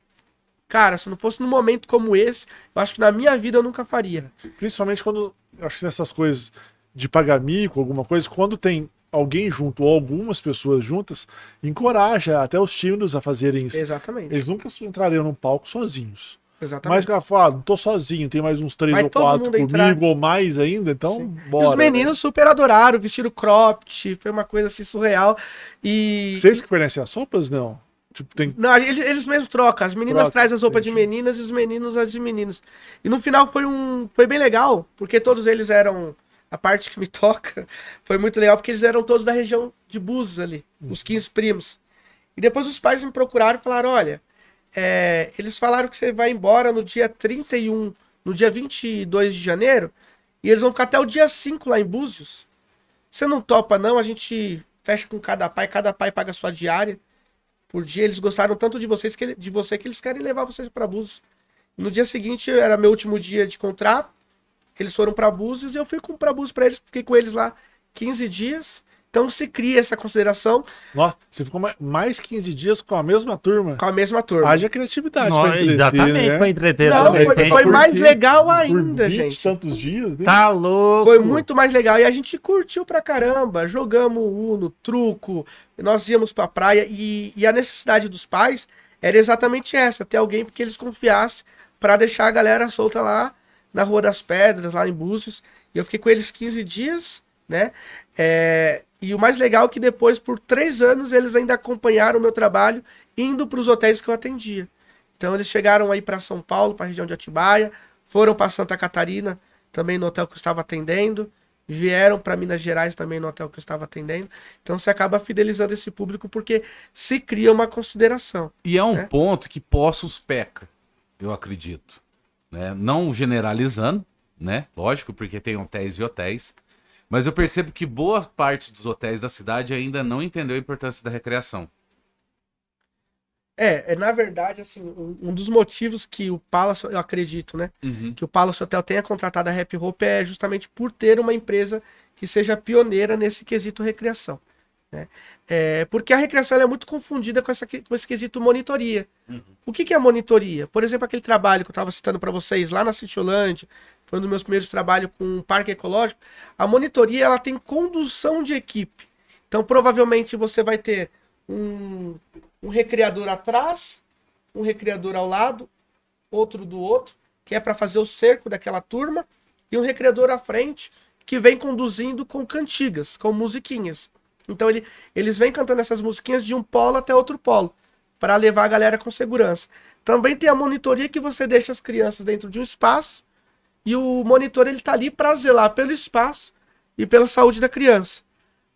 Speaker 3: cara, se não fosse num momento como esse, eu acho que na minha vida eu nunca faria.
Speaker 2: Principalmente quando, eu acho que nessas coisas de pagar mico, alguma coisa, quando tem alguém junto ou algumas pessoas juntas, encoraja até os tímidos a fazerem isso.
Speaker 3: Exatamente.
Speaker 2: Eles nunca entrariam num palco sozinhos. Mas
Speaker 3: Exatamente.
Speaker 2: o cara fala, não tô sozinho, tem mais uns três
Speaker 3: Vai
Speaker 2: ou quatro comigo
Speaker 3: entrar.
Speaker 2: ou mais ainda, então
Speaker 3: Sim. E
Speaker 2: bora.
Speaker 3: os meninos super adoraram, vestiram cropped, foi uma coisa assim surreal. E.
Speaker 2: né? Vocês que fornecem as sopas? Não. Tipo, tem.
Speaker 3: Não, eles, eles mesmos trocam. As meninas
Speaker 2: Troca,
Speaker 3: trazem as roupas de
Speaker 2: entendi.
Speaker 3: meninas e os meninos as de meninos. E no final foi um. Foi bem legal, porque todos eles eram. A parte que me <laughs> toca foi muito legal, porque eles eram todos da região de Búzios ali, os 15 primos. E depois os pais me procuraram e falaram: olha, é, eles falaram que você vai embora no dia 31, no dia 22 de janeiro, e eles vão ficar até o dia 5 lá em Búzios. Você não topa, não? A gente fecha com cada pai, cada pai paga a sua diária por dia. Eles gostaram tanto de vocês que de você que eles querem levar vocês para Búzios. No dia seguinte era meu último dia de contrato. Eles foram para Búzios e eu fui com para Búzios para eles, fiquei com eles lá 15 dias. Então se cria essa consideração
Speaker 2: Nossa, você ficou ma- mais 15 dias com a mesma turma.
Speaker 3: com a mesma turma.
Speaker 2: Haja criatividade pra entreter,
Speaker 1: exatamente,
Speaker 2: né?
Speaker 1: pra entreter.
Speaker 3: Não,
Speaker 1: também.
Speaker 3: foi, foi mais
Speaker 2: Por
Speaker 3: legal
Speaker 2: Por
Speaker 3: ainda,
Speaker 2: 20 e
Speaker 3: gente.
Speaker 2: tantos dias. né?
Speaker 1: Tá louco.
Speaker 3: Foi muito mais legal. E a gente curtiu pra caramba. Jogamos Uno, truco. Nós íamos pra praia. E, e a necessidade dos pais era exatamente essa: ter alguém que eles confiassem pra deixar a galera solta lá na Rua das Pedras, lá em Búzios. E eu fiquei com eles 15 dias, né? É, e o mais legal é que depois, por três anos, eles ainda acompanharam o meu trabalho indo para os hotéis que eu atendia. Então eles chegaram aí para São Paulo, para a região de Atibaia, foram para Santa Catarina, também no hotel que eu estava atendendo, vieram para Minas Gerais também no hotel que eu estava atendendo. Então você acaba fidelizando esse público porque se cria uma consideração.
Speaker 4: E é um
Speaker 3: né?
Speaker 4: ponto que Poços peca, eu acredito. Né? Não generalizando, né? Lógico, porque tem hotéis e hotéis. Mas eu percebo que boa parte dos hotéis da cidade ainda não entendeu a importância da recreação.
Speaker 3: É, é na verdade, assim, um, um dos motivos que o Palace, eu acredito, né? que o Palace Hotel tenha contratado a Happy Hope é justamente por ter uma empresa que seja pioneira nesse quesito recreação. Né? É, porque a recreação é muito confundida com, essa, com esse quesito monitoria. O que, que é monitoria? Por exemplo, aquele trabalho que eu estava citando para vocês lá na Citiolândia, foi um dos meus primeiros trabalhos com um parque ecológico. A monitoria ela tem condução de equipe. Então, provavelmente, você vai ter um, um recreador atrás, um recreador ao lado, outro do outro, que é para fazer o cerco daquela turma, e um recreador à frente, que vem conduzindo com cantigas, com musiquinhas. Então ele, eles vêm cantando essas musiquinhas de um polo até outro polo, para levar a galera com segurança. Também tem a monitoria que você deixa as crianças dentro de um espaço, e o monitor ele tá ali para zelar pelo espaço e pela saúde da criança.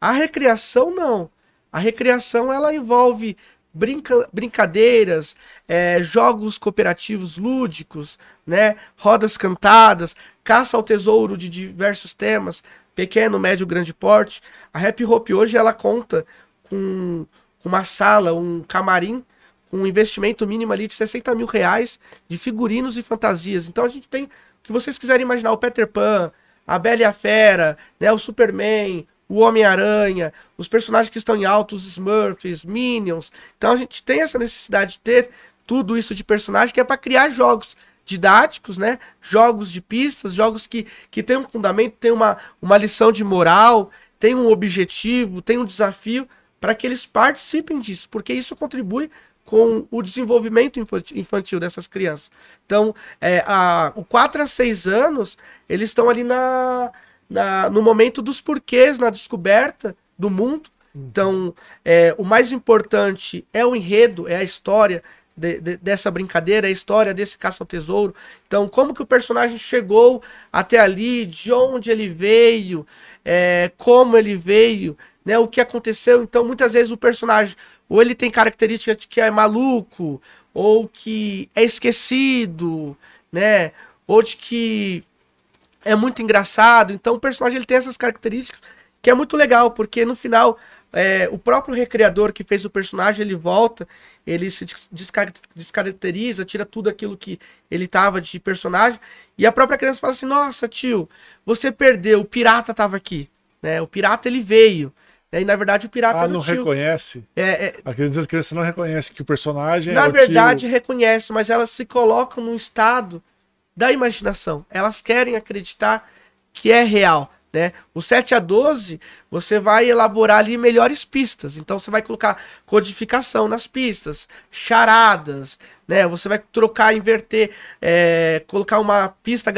Speaker 3: A recreação não. A recreação ela envolve brinca- brincadeiras, é, jogos cooperativos lúdicos, né? rodas cantadas, caça ao tesouro de diversos temas, pequeno, médio, grande porte. A Happy Hope hoje ela conta com uma sala, um camarim, com um investimento mínimo ali de 60 mil reais de figurinos e fantasias. Então a gente tem o que vocês quiserem imaginar, o Peter Pan, a Bela e a Fera, né, o Superman, o Homem-Aranha, os personagens que estão em alto, os Smurfs, Minions. Então a gente tem essa necessidade de ter tudo isso de personagem que é para criar jogos didáticos, né? Jogos de pistas, jogos que, que tem um fundamento, tem uma, uma lição de moral. tem um objetivo, tem um desafio para que eles participem disso, porque isso contribui com o desenvolvimento infantil dessas crianças. Então, é, a, o 4 a 6 anos, eles estão ali na, na, no momento dos porquês, na descoberta do mundo. Então, é, o mais importante é o enredo, é a história de, de, dessa brincadeira, a história desse caça ao tesouro. Então, como que o personagem chegou até ali, de onde ele veio, é, como ele veio, né, o que aconteceu. Então, muitas vezes o personagem ou ele tem características de que é maluco, ou que é esquecido, né? Ou de que é muito engraçado. Então o personagem ele tem essas características que é muito legal, porque no final é, o próprio recriador que fez o personagem ele volta, ele se descaracteriza, tira tudo aquilo que ele tava de personagem e a própria criança fala assim: Nossa, tio, você perdeu, o pirata tava aqui, né? O pirata ele veio. E na verdade o pirata
Speaker 2: ah, não tio. reconhece.
Speaker 3: É, é...
Speaker 2: Às criança não reconhece que o personagem
Speaker 3: Na
Speaker 2: é
Speaker 3: verdade
Speaker 2: tio...
Speaker 3: reconhece, mas elas se colocam num estado da imaginação. Elas querem acreditar que é real. Né? O 7 a 12, você vai elaborar ali melhores pistas. Então você vai colocar codificação nas pistas, charadas, né? Você vai trocar, inverter, é, colocar uma pista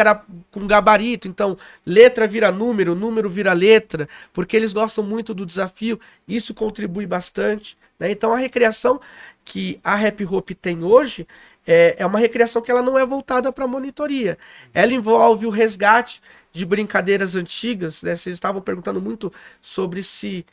Speaker 3: com gabarito. Então, letra vira número, número vira letra, porque eles gostam muito do desafio. Isso contribui bastante. Né? Então a recreação que a Rap Hop tem hoje é, é uma recreação que ela não é voltada para monitoria. Ela envolve o resgate de brincadeiras antigas, né? Vocês estavam perguntando muito sobre se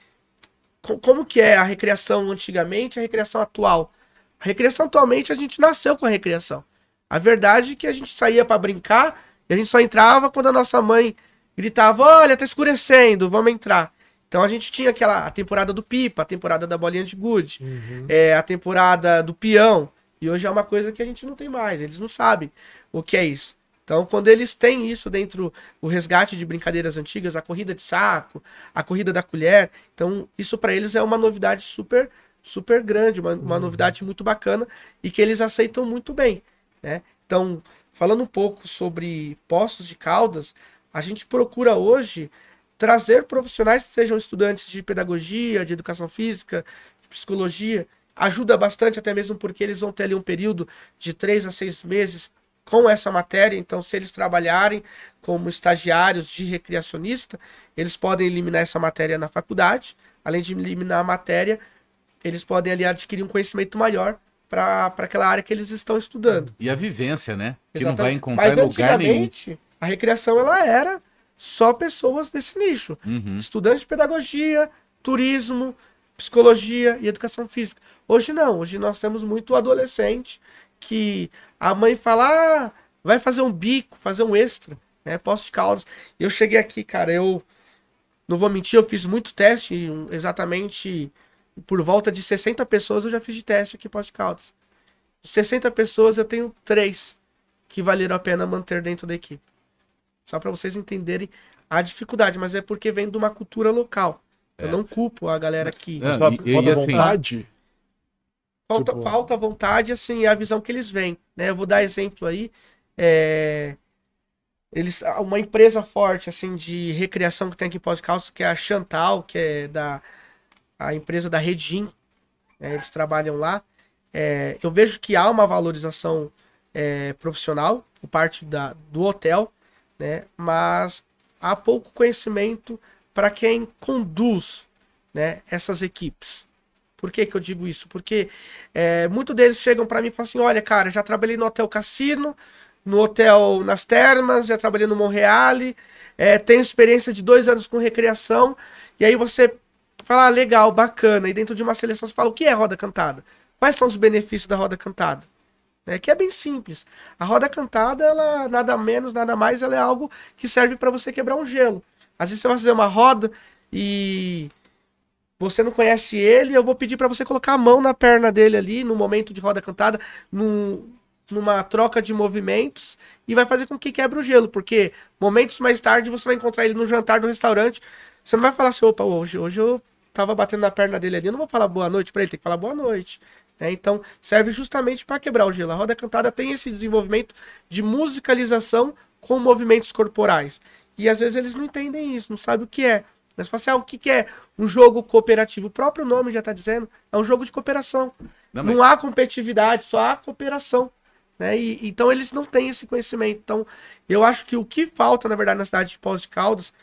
Speaker 3: como que é a recreação antigamente, a recreação atual. A recreação atualmente a gente nasceu com a recreação. A verdade é que a gente saía para brincar e a gente só entrava quando a nossa mãe gritava: "Olha, tá escurecendo, vamos entrar". Então a gente tinha aquela a temporada do pipa, a temporada da bolinha de gude, uhum. é, a temporada do peão. E hoje é uma coisa que a gente não tem mais. Eles não sabem o que é isso. Então, quando eles têm isso dentro o resgate de brincadeiras antigas, a corrida de saco, a corrida da colher, então isso para eles é uma novidade super super grande, uma, uma uhum. novidade muito bacana e que eles aceitam muito bem, né? Então, falando um pouco sobre Poços de Caldas, a gente procura hoje trazer profissionais que sejam estudantes de pedagogia, de educação física, de psicologia, ajuda bastante até mesmo porque eles vão ter ali um período de três a seis meses com essa matéria. Então, se eles trabalharem como estagiários de recreacionista, eles podem eliminar essa matéria na faculdade. Além de eliminar a matéria, eles podem ali adquirir um conhecimento maior para aquela área que eles estão estudando.
Speaker 4: E a vivência, né? Que Exatamente. não vai encontrar Mas, em lugar nenhum.
Speaker 3: A recreação ela era só pessoas desse nicho. Uhum. Estudantes de pedagogia, turismo, psicologia e educação física. Hoje não, hoje nós temos muito adolescente que a mãe fala, ah, vai fazer um bico, fazer um extra, né? Posso de Caldas. Eu cheguei aqui, cara, eu não vou mentir, eu fiz muito teste, exatamente por volta de 60 pessoas eu já fiz de teste aqui em Posto de Caldas. 60 pessoas eu tenho três que valeram a pena manter dentro da equipe. Só para vocês entenderem a dificuldade, mas é porque vem de uma cultura local. Eu é. não culpo a galera aqui.
Speaker 2: É, e, e, assim, vontade.
Speaker 3: Falta, tipo... falta vontade, assim, é a visão que eles veem. Né? Eu vou dar exemplo aí. É... Eles, uma empresa forte assim de recreação que tem aqui em Pós Calças, que é a Chantal, que é da a empresa da Redim. Né? Eles trabalham lá. É... eu vejo que há uma valorização é, profissional por parte da, do hotel, né? mas há pouco conhecimento para quem conduz né, essas equipes. Por que, que eu digo isso? Porque é, muitos deles chegam para mim e falam assim: olha, cara, já trabalhei no Hotel Cassino, no Hotel Nas Termas, já trabalhei no Monreale, é, tenho experiência de dois anos com recreação, e aí você fala, ah, legal, bacana, e dentro de uma seleção você fala: o que é roda cantada? Quais são os benefícios da roda cantada? É que é bem simples. A roda cantada, ela nada menos, nada mais, ela é algo que serve para você quebrar um gelo. Às vezes você vai fazer uma roda e você não conhece ele, eu vou pedir para você colocar a mão na perna dele ali, no momento de roda cantada, num, numa troca de movimentos, e vai fazer com que quebre o gelo, porque momentos mais tarde você vai encontrar ele no jantar do restaurante. Você não vai falar assim, opa, hoje, hoje eu tava batendo na perna dele ali, eu não vou falar boa noite para ele, tem que falar boa noite. É, então, serve justamente para quebrar o gelo. A roda cantada tem esse desenvolvimento de musicalização com movimentos corporais. E às vezes eles não entendem isso, não sabem o que é. Mas você fala assim, ah, o que, que é um jogo cooperativo? O próprio nome já está dizendo, é um jogo de cooperação.
Speaker 4: Não,
Speaker 3: Não,
Speaker 4: mas-
Speaker 3: há competitividade, só há cooperação. Né? E, então eles não têm esse conhecimento. Então, eu acho que o que falta, na verdade, na cidade de Pós de Caldas,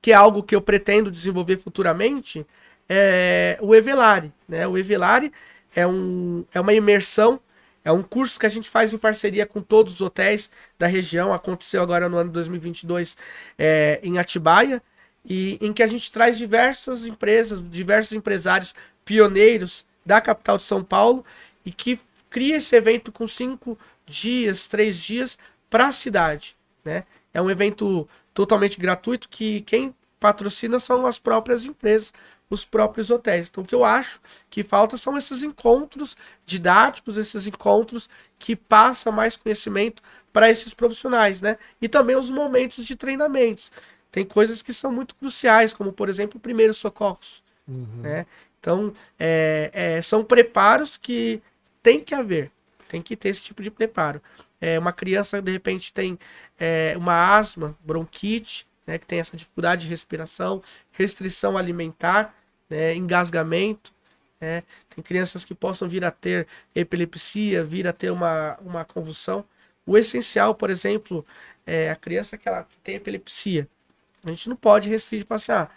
Speaker 3: que é algo que eu pretendo desenvolver futuramente, é o Evelari. Né? O Evelari é, um, é uma imersão, é um curso que a gente faz em parceria com todos os hotéis da região. Aconteceu agora no ano 2022 é, em Atibaia, e em que a gente traz diversas empresas, diversos empresários pioneiros da capital de São Paulo e que cria esse evento com cinco dias, três dias para a cidade. Né? É um evento totalmente gratuito que quem patrocina são as próprias empresas, os próprios hotéis. Então, o que eu acho que falta são esses encontros didáticos, esses encontros que passam mais conhecimento para esses profissionais, né? E também os momentos de treinamentos. Tem coisas que são muito cruciais, como, por exemplo, primeiros socorros. Né? Então, é, é, são preparos que tem que haver. Tem que ter esse tipo de preparo. É, uma criança, de repente, tem é, uma asma, bronquite, né, que tem essa dificuldade de respiração, restrição alimentar, né, engasgamento. né? Tem crianças que possam vir a ter epilepsia, vir a ter uma, uma convulsão. O essencial, por exemplo, é a criança que, ela, que tem epilepsia. A gente não pode restringir para assim, ah,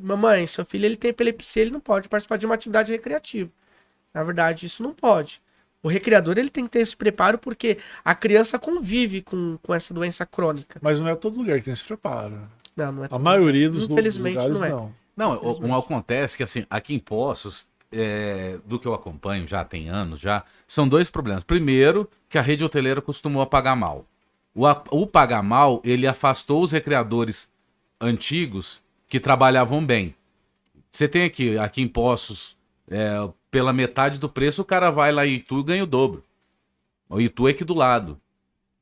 Speaker 3: mamãe, seu filho ele tem epilepsia, ele não pode participar de uma atividade recreativa. Na verdade, isso não pode. O recreador ele tem que ter esse preparo porque a criança convive com, com essa doença crônica.
Speaker 2: Mas não é todo lugar que tem esse preparo.
Speaker 3: Não, não é
Speaker 2: A
Speaker 3: todo-
Speaker 2: maioria dos
Speaker 3: Infelizmente,
Speaker 2: lugares
Speaker 3: não é.
Speaker 2: não.
Speaker 4: Não, o, o acontece que assim, aqui em Poços, é, do que eu acompanho já tem anos já, são dois problemas. Primeiro, que a rede hoteleira costumou pagar mal. O, o pagar mal, ele afastou os recreadores antigos que trabalhavam bem. Você tem aqui, aqui em Poços, é, pela metade do preço, o cara vai lá em Itu e ganha o dobro. O Itu é aqui do lado.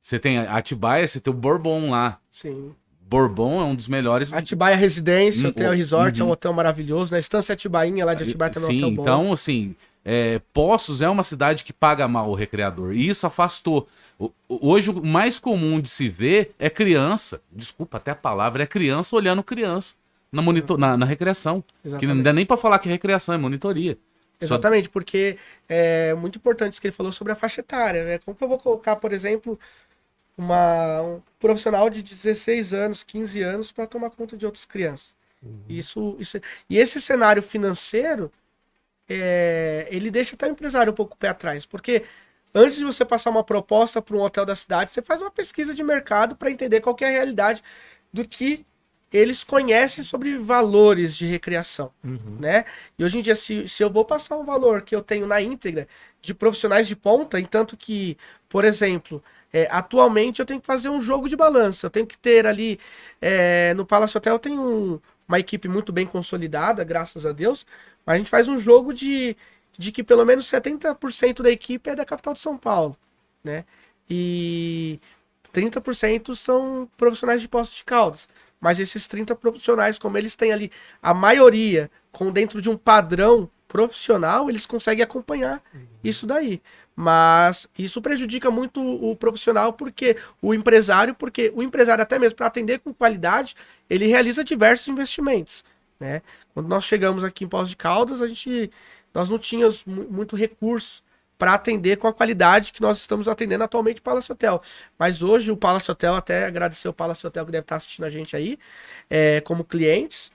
Speaker 4: Você tem Atibaia, você tem o Bourbon lá.
Speaker 3: Sim.
Speaker 4: Bourbon é um dos melhores
Speaker 3: Atibaia Residência,
Speaker 4: Hum,
Speaker 3: Hotel Resort, é um
Speaker 4: uhum.
Speaker 3: hotel maravilhoso. Na Estância Atibainha, lá de Atibaia também é um
Speaker 4: Sim,
Speaker 3: hotel bom.
Speaker 4: então, assim, é, Poços é uma cidade que paga mal o recreador. E isso afastou. O- Hoje, o mais comum de se ver é criança. Desculpa até a palavra, é criança olhando criança na, monitor, na, na recreação. Que não
Speaker 3: Exatamente.
Speaker 4: dá nem pra falar que é recreação, é monitoria. Só-
Speaker 3: Exatamente, porque é muito importante isso que ele falou sobre a faixa etária. Né? Como que eu vou colocar, por exemplo, uma, um profissional de 16 anos, 15 anos para tomar conta de outras crianças? Isso, isso, e esse cenário financeiro, é, ele deixa até o empresário um pouco o pé atrás, porque antes de você passar uma proposta para um hotel da cidade, você faz uma pesquisa de mercado para entender qual é a realidade do que eles conhecem sobre valores de recreação, né? E hoje em dia, se, se eu vou passar um valor que eu tenho na íntegra de profissionais de ponta, entanto que, por exemplo, é, atualmente eu tenho que fazer um jogo de balança, eu tenho que ter ali, é, no Palace Hotel tem um- uma equipe muito bem consolidada, graças a Deus, mas a gente faz um jogo de, de que pelo menos 70% da equipe é da capital de São Paulo, né? E 30% são profissionais de Poços de Caldas. Mas esses 30 profissionais, como eles têm ali a maioria com dentro de um padrão profissional, eles conseguem acompanhar isso daí. Mas isso prejudica muito o profissional, porque o empresário, porque o empresário, até mesmo para atender com qualidade, ele realiza diversos investimentos. Né? Quando nós chegamos aqui em Poços de Caldas, a gente nós não tínhamos mu- muito recurso para atender com a qualidade que nós estamos atendendo atualmente o Palace Hotel. Mas hoje o Palace Hotel, até agradecer o Palace Hotel que deve estar assistindo a gente aí, é, como clientes.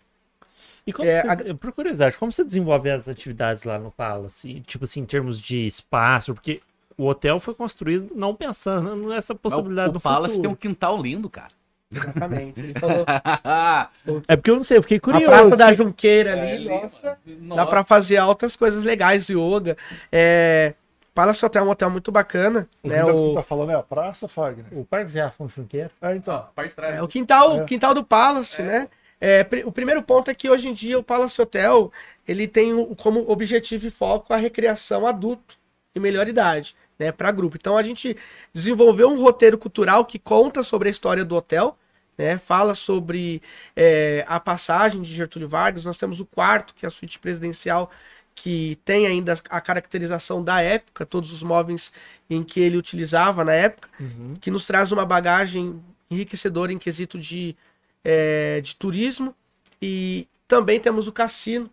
Speaker 1: E como
Speaker 3: É,
Speaker 1: você, por curiosidade, como você desenvolve as atividades lá no Palace? Tipo assim, em termos de espaço, porque o hotel foi construído não pensando nessa possibilidade
Speaker 4: o,
Speaker 1: do
Speaker 4: o Palace tem um
Speaker 1: futuro.
Speaker 4: quintal lindo, cara.
Speaker 3: Exatamente. Ele falou, <laughs>
Speaker 1: É porque eu não sei, eu fiquei
Speaker 3: a
Speaker 1: curioso.
Speaker 3: Praça da Junqueira ali,
Speaker 4: É,
Speaker 3: nossa,
Speaker 4: Nossa.
Speaker 3: dá para fazer altas coisas legais, yoga. É, Palace Hotel é um hotel muito bacana,
Speaker 2: O
Speaker 3: né?
Speaker 2: que você
Speaker 3: O,
Speaker 2: tá falando é a praça, Fagner?
Speaker 1: O Parque de Afonso Junqueiro.
Speaker 2: É, então.
Speaker 4: Ó, parte trás.
Speaker 3: É, o quintal,
Speaker 2: É.
Speaker 3: o quintal do Palace, né? É, o primeiro ponto é que hoje em dia o Palace Hotel ele tem o- como objetivo e foco a recreação adulto e melhor idade, né, para grupo. Então a gente desenvolveu um roteiro cultural que conta sobre a história do hotel, né? Fala sobre é, a passagem de Getúlio Vargas. Nós temos o quarto, que é a suíte presidencial, que tem ainda a caracterização da época, todos os móveis em que ele utilizava na época que nos traz uma bagagem enriquecedora em quesito de, é, de turismo E também temos o cassino,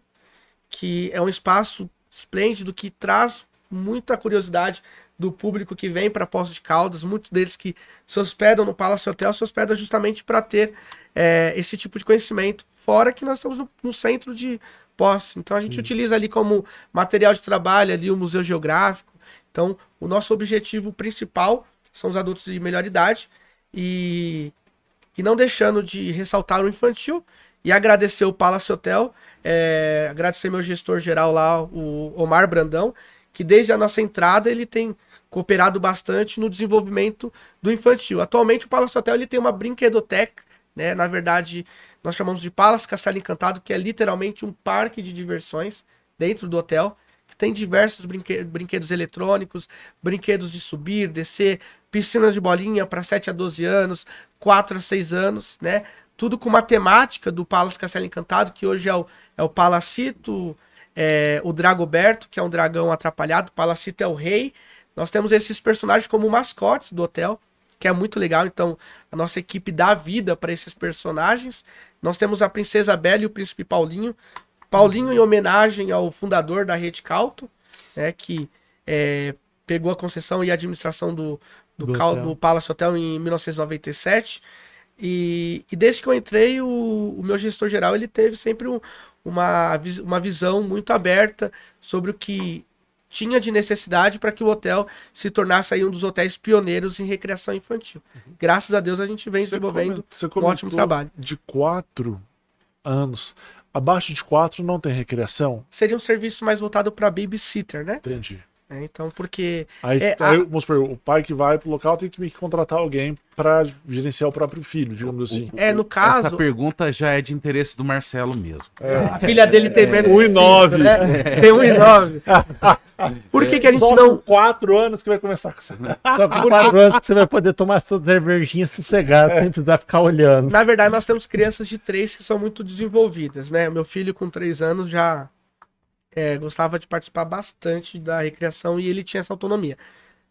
Speaker 3: que é um espaço esplêndido que traz muita curiosidade do público que vem para Poços de Caldas, muitos deles que se hospedam no Palace Hotel se hospedam justamente para ter é, esse tipo de conhecimento. Fora que nós estamos no, no centro de Poços, então a gente Sim. utiliza ali como material de trabalho ali o Museu Geográfico. Então, o nosso objetivo principal são os adultos de melhor idade e, e não deixando de ressaltar o infantil e agradecer o Palace Hotel, é, agradecer meu gestor geral lá, o Omar Brandão, que desde a nossa entrada ele tem cooperado bastante no desenvolvimento do infantil. Atualmente o Palace Hotel ele tem uma brinquedoteca, né? Na verdade, nós chamamos de Palace Castelo Encantado, que é literalmente um parque de diversões dentro do hotel, que tem diversos brinque brinquedos eletrônicos, brinquedos de subir, descer, piscinas de bolinha para 7 a 12 anos, 4 a 6 anos, né? Tudo com matemática do Palace Castelo Encantado, que hoje é o, é o Palacito, é, o Dragoberto, que é um dragão atrapalhado, o Palacito é o rei, nós temos esses personagens como mascotes do hotel, que é muito legal. Então, a nossa equipe dá vida para esses personagens. Nós temos a Princesa Bela e o Príncipe Paulinho. Paulinho em homenagem ao fundador da Rede Calto, né, que é, pegou a concessão e a administração do, do, do, Cal, do Palace Hotel em 1997. E, e desde que eu entrei, o, o meu gestor geral ele teve sempre um, uma, uma visão muito aberta sobre o que tinha de necessidade para que o hotel se tornasse aí um dos hotéis pioneiros em recreação infantil. Uhum. Graças a Deus a gente vem você desenvolvendo um ótimo trabalho.
Speaker 2: De quatro anos, abaixo de quatro não tem recreação?
Speaker 3: Seria um serviço mais voltado para babysitter, né?
Speaker 2: Entendi.
Speaker 3: É, então, porque.
Speaker 2: Aí,
Speaker 3: é,
Speaker 2: aí a... vamos supor, o pai que vai pro local tem que contratar alguém para gerenciar o próprio filho, digamos assim.
Speaker 3: É, no caso.
Speaker 4: Essa pergunta já é de interesse do Marcelo mesmo.
Speaker 3: É. A filha dele tem menos.
Speaker 2: 1,9. Né?
Speaker 3: Tem 1,9. <laughs> Por que, que a gente Só não.
Speaker 2: Com 4 anos que vai começar com isso.
Speaker 1: Só com 4 anos que você vai poder tomar suas cervejinhas sossegadas, é. sem precisar ficar olhando.
Speaker 3: Na verdade, nós temos crianças de 3 que são muito desenvolvidas, né? Meu filho com 3 anos já é, gostava de participar bastante da recreação e ele tinha essa autonomia.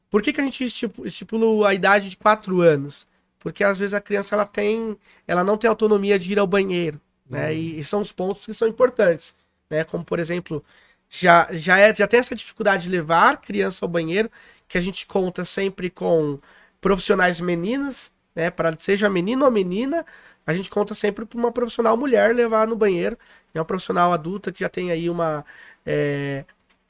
Speaker 3: Por que, que a gente estipula a idade de 4 anos? Porque às vezes a criança ela tem, ela não tem autonomia de ir ao banheiro, né? Uhum. E, e, são os pontos que são importantes, né? Como por exemplo, já já é já tem essa dificuldade de levar criança ao banheiro, que a gente conta sempre com profissionais meninas, né? Para seja menino ou menina, a gente conta sempre para uma profissional mulher levar no banheiro. É uma profissional adulta que já tem aí uma é,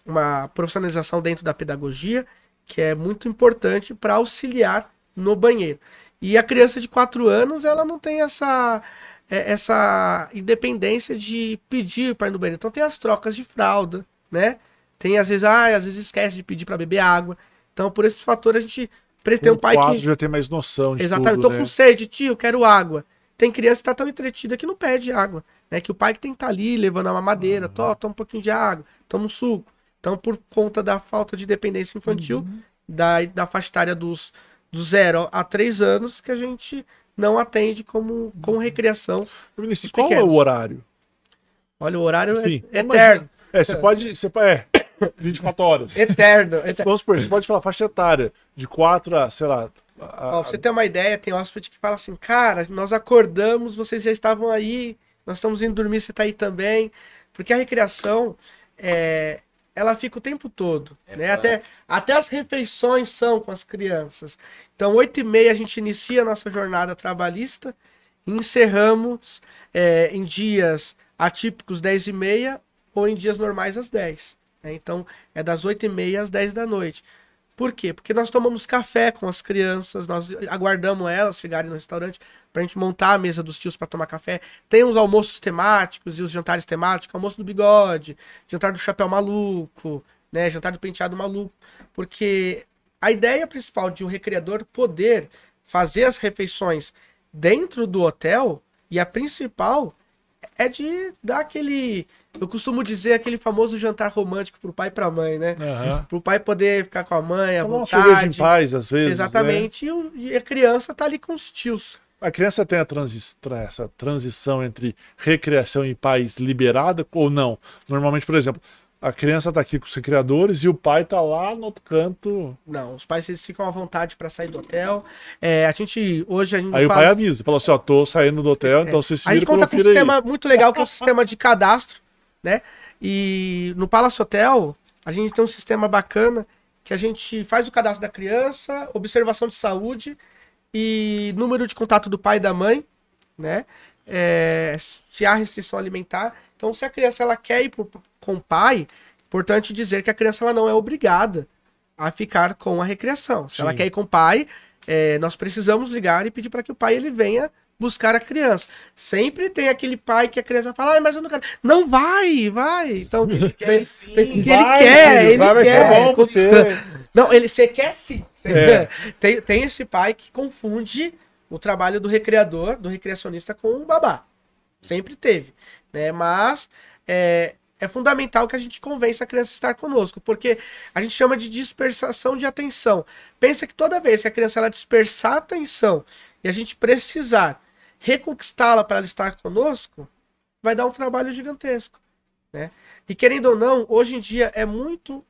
Speaker 3: uma profissionalização dentro da pedagogia, que é muito importante para auxiliar no banheiro. E a criança de 4 anos, ela não tem essa, é, essa independência de pedir para ir no banheiro. Então tem as trocas de fralda, né? Tem às vezes, ah, às vezes esquece de pedir para beber água. Então por esse fator a gente tem um pai que
Speaker 2: já tem mais noção
Speaker 3: de Exatamente, tudo, tô né? com sede, tio, quero água. Tem criança que tá tão entretida que não pede água né? Que o pai tem que estar tá ali levando a mamadeira, uhum. toma, toma um pouquinho de água, toma um suco. Então, por conta da falta de dependência infantil, uhum. da, da faixa etária dos do zero a três anos, que a gente não atende como, como recreação.
Speaker 2: Vinícius, qual pequenos. é o horário?
Speaker 3: Olha, o horário é Enfim, é eterno.
Speaker 2: É, você pode. Você, é, <coughs> 24 horas.
Speaker 3: Eterno. eterno.
Speaker 2: Vamos supor, você pode falar faixa etária de 4 a, sei lá.
Speaker 3: A, Ó, pra você ter uma ideia, tem hóspede que fala assim, cara, nós acordamos, vocês já estavam aí nós estamos indo dormir, você está aí também. Porque a recreação, é, ela fica o tempo todo. É né? até, até as refeições são com as crianças. Então, 8 e meia a gente inicia a nossa jornada trabalhista encerramos é, em dias atípicos 10 e meia ou em dias normais às 10. Né? Então, é das 8 e meia às 10 da noite. Por quê? Porque nós tomamos café com as crianças, nós aguardamos elas chegarem no restaurante pra gente montar a mesa dos tios para tomar café. Tem os almoços temáticos e os jantares temáticos, almoço do bigode, jantar do chapéu maluco, né, jantar do penteado maluco, porque a ideia principal de um recreador poder fazer as refeições dentro do hotel e a principal é de dar aquele. Eu costumo dizer aquele famoso jantar romântico pro pai e pra mãe, né? Uhum. Pro pai poder ficar com a mãe à Tomar vontade.
Speaker 2: em paz, às vezes.
Speaker 3: Exatamente. Né? E, a criança tá ali com os tios.
Speaker 2: A criança tem a transi essa transição entre recreação e paz liberada ou não? Normalmente, por exemplo, a criança tá aqui com os criadores e o pai tá lá no outro canto.
Speaker 3: Não, os pais eles ficam à vontade para sair do hotel. É, a gente hoje a gente
Speaker 2: Aí o
Speaker 3: faz-
Speaker 2: pai avisa, falou assim, ó, tô saindo do hotel, então você se
Speaker 3: É. a gente
Speaker 2: o
Speaker 3: conta com um
Speaker 2: aí.
Speaker 3: sistema muito legal que é o sistema de cadastro, né? E no Palace Hotel a gente tem um sistema bacana que a gente faz o cadastro da criança, observação de saúde e número de contato do pai e da mãe, né? É, se há restrição alimentar. Então, se a criança ela quer ir com o pai, importante dizer que a criança ela não é obrigada a ficar com a recreação. Se ela
Speaker 2: Sim.
Speaker 3: quer ir com o pai, é, nós precisamos ligar e pedir para que o pai ele venha buscar a criança. Sempre tem aquele pai que a criança fala, ah, mas eu não quero. Não vai, vai. Então, <laughs> tem-
Speaker 4: sim.
Speaker 3: tem- que ele
Speaker 2: Vai,
Speaker 3: quer, ele
Speaker 2: vai, vai
Speaker 3: quer.
Speaker 2: bom pra você. <laughs>
Speaker 3: Não, ele você quer sim. Você-
Speaker 2: É.
Speaker 3: tem, tem esse pai que confunde o trabalho do recreador, do recreacionista com o babá. Sempre teve. Né? Mas é, é fundamental que a gente convença a criança a estar conosco, porque a gente chama de dispersação de atenção. Pensa que toda vez que a criança ela dispersar a atenção e a gente precisar reconquistá-la para ela estar conosco, vai dar um trabalho gigantesco. Né? E querendo ou não, hoje em dia é muito,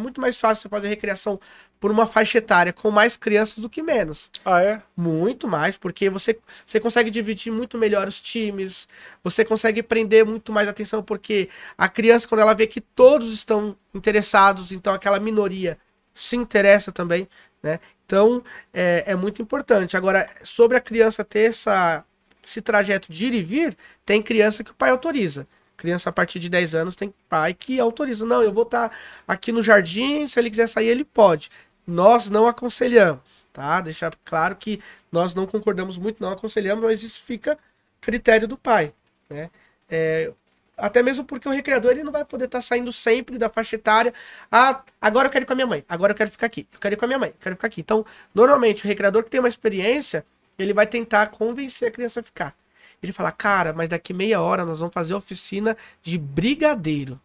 Speaker 3: muito mais fácil você fazer recreação por uma faixa etária com mais crianças do que menos.
Speaker 2: Ah, é?
Speaker 3: Muito mais, porque você, você consegue dividir muito melhor os times, você consegue prender muito mais atenção, porque a criança, quando ela vê que todos estão interessados, então aquela minoria se interessa também, né? Então é, é muito importante. Agora, sobre a criança ter essa, esse trajeto de ir e vir, tem criança que o pai autoriza. Criança a partir de 10 anos tem pai que autoriza. Não, eu vou estar aqui no jardim, se ele quiser sair, ele pode. Nós não aconselhamos, tá? Deixar claro que nós não concordamos muito, não aconselhamos, mas isso fica critério do pai, né? É, até mesmo porque o recreador ele não vai poder estar saindo sempre da faixa etária. Ah, agora eu quero ir com a minha mãe, agora eu quero ficar aqui, eu quero ir com a minha mãe, quero ficar aqui. Então, normalmente, o recreador que tem uma experiência, ele vai tentar convencer a criança a ficar. Ele fala, cara, mas daqui meia hora nós vamos fazer oficina de brigadeiro.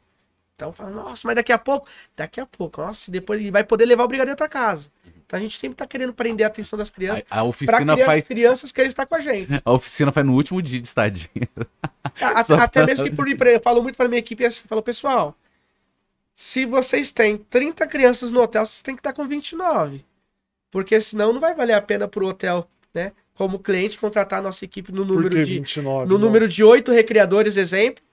Speaker 3: Então fala, nossa, mas daqui a pouco? Daqui a pouco, nossa, e depois ele vai poder levar o brigadeiro para casa. Então a gente sempre tá querendo prender a atenção das crianças.
Speaker 4: A, a oficina
Speaker 3: crianças,
Speaker 4: faz.
Speaker 3: crianças querem estar com a gente. <laughs>
Speaker 4: A oficina faz no último dia de estadia.
Speaker 3: A- <laughs> até
Speaker 4: pra-
Speaker 3: mesmo que por eu falo muito para minha equipe assim, falo, pessoal, se vocês têm 30 crianças no hotel, vocês têm que estar com 29. Porque senão não vai valer a pena pro hotel, né? Como cliente, contratar a nossa equipe no número de
Speaker 2: 29?
Speaker 3: no
Speaker 2: não?
Speaker 3: número de 8 recreadores, exemplo.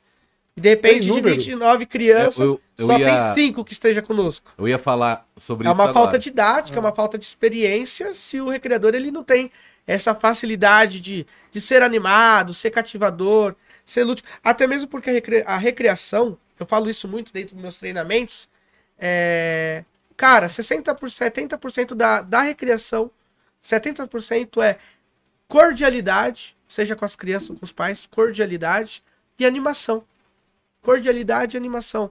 Speaker 3: E de repente de
Speaker 2: número?
Speaker 3: 29 crianças,
Speaker 4: Eu- eu- eu
Speaker 3: só
Speaker 4: ia-
Speaker 3: tem 5 que esteja conosco.
Speaker 4: Eu ia falar sobre
Speaker 3: É
Speaker 4: isso
Speaker 3: uma
Speaker 4: agora.
Speaker 3: falta didática, é uma falta de experiência se o recreador ele não tem essa facilidade de, de ser animado, ser cativador, ser lúdico. Até mesmo porque a, recre- a recreação, eu falo isso muito dentro dos meus treinamentos, é... Cara, 60%, 70% da, da recreação, 70% é cordialidade, seja com as crianças ou com os pais, cordialidade e animação. Cordialidade e animação.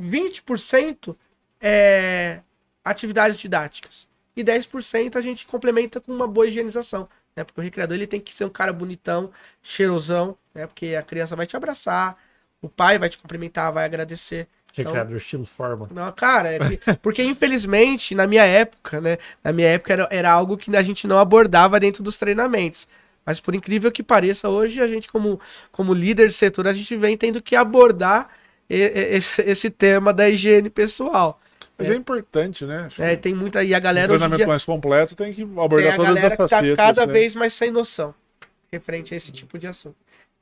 Speaker 3: 20% é atividades didáticas. E 10% a gente complementa com uma boa higienização. Né? Porque o recreador ele tem que ser um cara bonitão, cheirosão, né? Porque a criança vai te abraçar, o pai vai te cumprimentar, vai agradecer. Então,
Speaker 1: Recreador estilo forma.
Speaker 3: não, cara, é que- porque infelizmente, na minha época, né? Na minha época era, era algo que a gente não abordava dentro dos treinamentos. Mas por incrível que pareça, hoje a gente, como, como líder de setor, a gente vem tendo que abordar e- e- esse, esse tema da higiene pessoal.
Speaker 2: Mas é, importante, né? Acho
Speaker 3: É, tem muita. E a galera hoje em
Speaker 2: treinamento
Speaker 3: dia,
Speaker 2: mais completo tem que
Speaker 3: tem
Speaker 2: abordar
Speaker 3: a
Speaker 2: todas
Speaker 3: galera
Speaker 2: as
Speaker 3: que tá
Speaker 2: facetas.
Speaker 3: cada
Speaker 2: né?
Speaker 3: vez mais sem noção referente a esse tipo de assunto.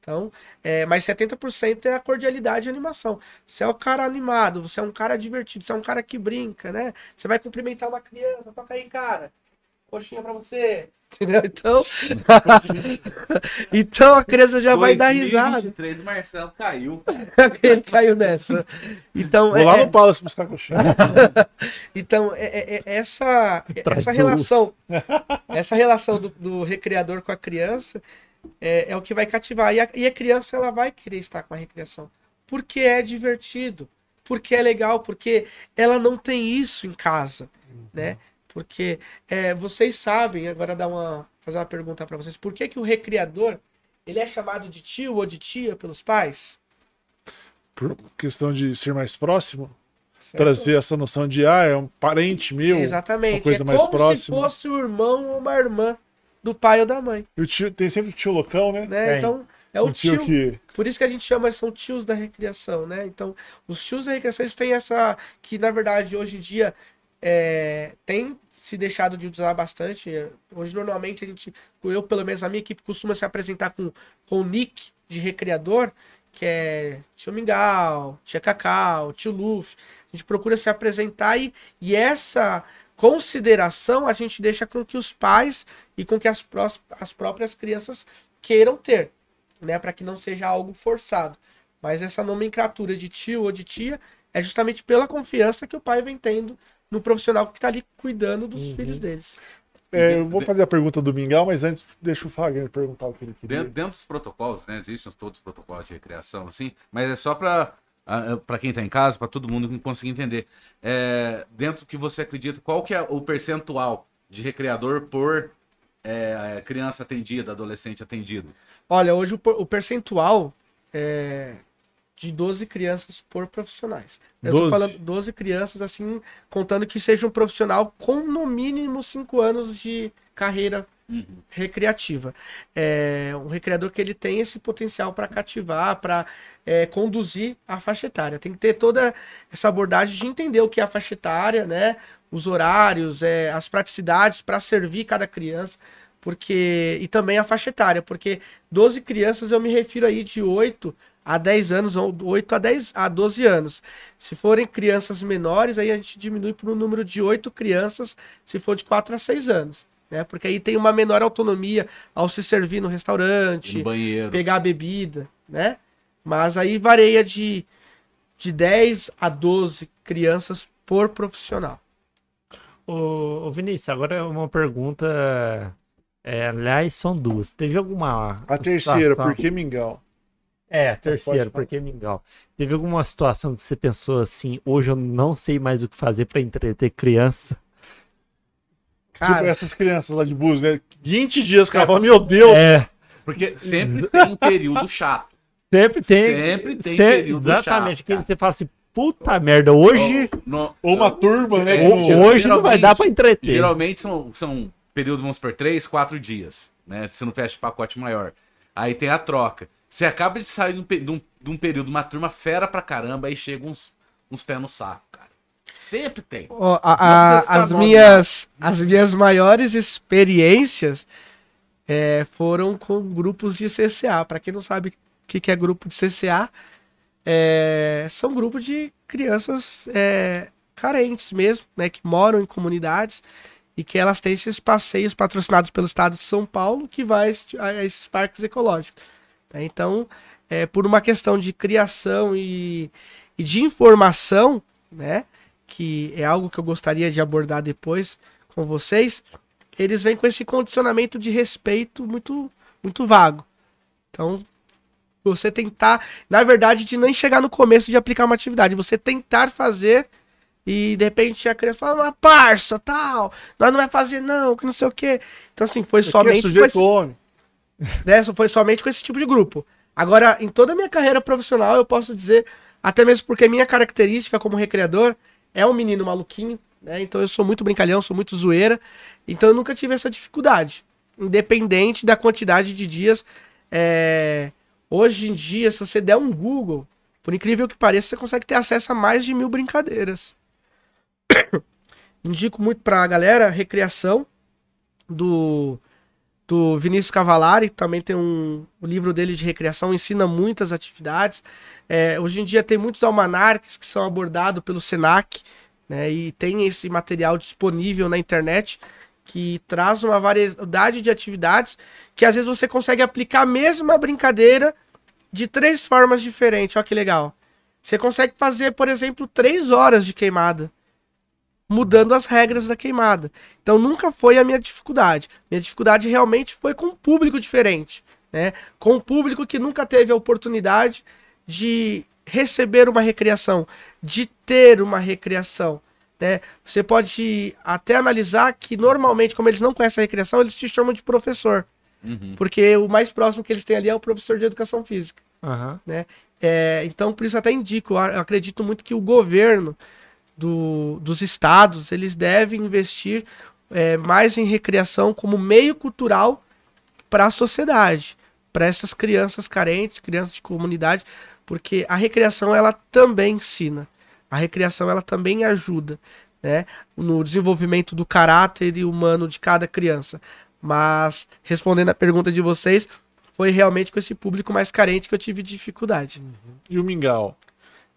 Speaker 3: Então, é, mas 70% é a cordialidade e animação. Você é o cara animado, você é um cara divertido, você é um cara que brinca, né? Você vai cumprimentar uma criança, toca aí, cara. Coxinha pra você. <laughs> Entendeu? Então, <laughs> então a criança já vai dar risada.
Speaker 4: 2023, o Marcelo caiu.
Speaker 3: Ele <laughs> caiu nessa. Então,
Speaker 2: Vou lá
Speaker 3: é,
Speaker 2: no Palace buscar coxinha.
Speaker 3: Então, é- é- é- essa,
Speaker 1: Traz
Speaker 3: essa relação, essa relação do, do recreador com a criança é, é o que vai cativar. E a, e a criança ela vai querer estar com a recreação. Porque é divertido, porque é legal, porque ela não tem isso em casa, né? Porque é, vocês sabem, agora dar uma, fazer uma pergunta para vocês, por que, que o recreador ele é chamado de tio ou de tia pelos pais?
Speaker 2: Por questão de ser mais próximo, trazer essa noção de, ah, é um parente meu.
Speaker 3: Exatamente.
Speaker 2: uma coisa
Speaker 3: é
Speaker 2: mais
Speaker 3: como
Speaker 2: próxima.
Speaker 3: se fosse o irmão ou uma irmã do pai ou da mãe.
Speaker 2: O tio, tem sempre o tio loucão, né?
Speaker 3: né?
Speaker 1: Tem.
Speaker 3: Então, É o
Speaker 2: Um tio
Speaker 3: tio.
Speaker 2: que.
Speaker 3: Por isso que a gente chama, são tios da recreação, né? Então, os tios da recreação, eles têm essa. Que na verdade, hoje em dia, é, tem se deixado de usar bastante. Hoje, normalmente, a gente. Eu, pelo menos, a minha equipe costuma se apresentar com, com o nick de recreador, que é tio Mingau, tia Cacau, tio Luffy. A gente procura se apresentar e, e essa consideração a gente deixa com que os pais e com que as, prós- as próprias crianças queiram ter, né, para que não seja algo forçado. Mas essa nomenclatura de tio ou de tia é justamente pela confiança que o pai vem tendo no profissional que está ali cuidando dos
Speaker 1: Uhum.
Speaker 3: filhos deles.
Speaker 2: É, eu vou fazer a pergunta do Mingau, mas antes deixa o Fagner perguntar o que ele queria.
Speaker 4: Dentro, dentro dos protocolos, né? Existem todos os protocolos de recreação, assim, mas é só para para quem está em casa, para todo mundo conseguir entender. É, dentro do que você acredita, qual que é o percentual de recreador por é, criança atendida, adolescente atendido?
Speaker 3: Olha, hoje o, o percentual é de 12 crianças por profissionais. Eu
Speaker 2: 12?
Speaker 3: tô falando 12 crianças, assim, contando que seja um profissional com no mínimo 5 anos de carreira recreativa. É um recreador que ele tem esse potencial para cativar, para conduzir a faixa etária. Tem que ter toda essa abordagem de entender o que é a faixa etária, né? Os horários, é, as praticidades para servir cada criança, porque e também a faixa etária, porque 12 crianças eu me refiro aí de 8 a 10 anos ou 8 a 10 a 12 anos. Se forem crianças menores, aí a gente diminui para um número de 8 crianças, se for de 4 a 6 anos, né? Porque aí tem uma menor autonomia ao se servir no restaurante,
Speaker 4: No banheiro.
Speaker 3: pegar a bebida, né? Mas aí varia de, de 10 a 12 crianças por profissional.
Speaker 1: Ô, ô Vinícius, agora é uma pergunta. é, aliás, são duas. Teve alguma.
Speaker 2: A terceira,
Speaker 1: situação-
Speaker 2: por que Mingau?
Speaker 1: É, a
Speaker 2: pode
Speaker 1: terceira,
Speaker 2: falar.
Speaker 1: porque Mingau. Teve alguma situação que você pensou assim, hoje eu não sei mais o que fazer pra entreter criança?
Speaker 2: Tipo
Speaker 3: Cara,
Speaker 2: essas crianças lá de Búzios, né? 20 dias, cara. fala, Meu Deus!
Speaker 1: É,
Speaker 4: Porque sempre tem um período chato.
Speaker 1: sempre tem.
Speaker 4: Sempre tem
Speaker 1: sempre-
Speaker 4: período
Speaker 1: Exatamente,
Speaker 4: chato,
Speaker 1: que você fala assim, puta merda, hoje,
Speaker 4: No-
Speaker 2: Ou uma turma, né?
Speaker 4: É,
Speaker 1: hoje não vai dar pra entreter.
Speaker 4: Geralmente são, são períodos, vamos por três, quatro dias, né? Se não fecha pacote maior. Aí tem a troca. Você acaba de sair de um, de um- de um período, uma turma fera pra caramba, aí chega uns, uns pés no saco, cara. Sempre tem.
Speaker 3: Ó, a- as,
Speaker 4: nome,
Speaker 3: minhas, as minhas maiores experiências é, foram com grupos de CCA. Para quem não sabe o que, que é grupo de CCA, é, são grupos de crianças é, carentes mesmo, né, que moram em comunidades e que elas têm esses passeios patrocinados pelo Estado de São Paulo que vai a esses parques ecológicos. né? Então, é, por uma questão de criação e, e de informação, né, que é algo que eu gostaria de abordar depois com vocês, eles vêm com esse condicionamento de respeito muito, muito vago. Então, você tentar, na verdade, de nem chegar no começo de aplicar uma atividade, você tentar fazer e de repente a criança fala, mas parça, tal, nós não vai fazer não, que não sei o quê. Então, assim, foi
Speaker 2: Aqui é
Speaker 3: somente com
Speaker 2: sujeito
Speaker 3: esse,
Speaker 2: homem. <laughs>
Speaker 3: né, só foi somente com esse tipo de grupo. Agora, em toda a minha carreira profissional, eu posso dizer, até mesmo porque minha característica como recreador é um menino maluquinho, né? Então eu sou muito brincalhão, sou muito zoeira. Então eu nunca tive essa dificuldade. Independente da quantidade de dias. é, Hoje em dia, se você der um Google, por incrível que pareça, você consegue ter acesso a mais de mil brincadeiras. <coughs> Indico muito pra galera Recreação, do, do Vinícius Cavalari, também tem um, o livro dele de recreação, ensina muitas atividades. É, hoje em dia tem muitos almanacs que são abordados pelo Senac, né, e tem esse material disponível na internet que traz uma variedade de atividades que às vezes você consegue aplicar a mesma brincadeira de três formas diferentes. Olha que legal. Você consegue fazer, por exemplo, três horas de queimada, mudando as regras da queimada. Então nunca foi a minha dificuldade. Minha dificuldade realmente foi com um público diferente, né? Com um público que nunca teve a oportunidade de receber uma recreação, de ter uma recreação. Né? Você pode até analisar que normalmente, como eles não conhecem a recreação, eles te chamam de professor.
Speaker 4: Uhum.
Speaker 3: Porque o mais próximo que eles têm ali é o professor de educação física.
Speaker 1: Aham.
Speaker 3: É, então, por isso até indico, eu acredito muito que o governo do- dos estados, eles devem investir é, mais em recreação como meio cultural para a sociedade. para essas crianças carentes, crianças de comunidade, porque a recreação ela também ensina. A recreação ela também ajuda, né, no desenvolvimento do caráter humano de cada criança. Mas respondendo a pergunta de vocês, foi realmente com esse público mais carente que eu tive dificuldade.
Speaker 2: E o Mingau?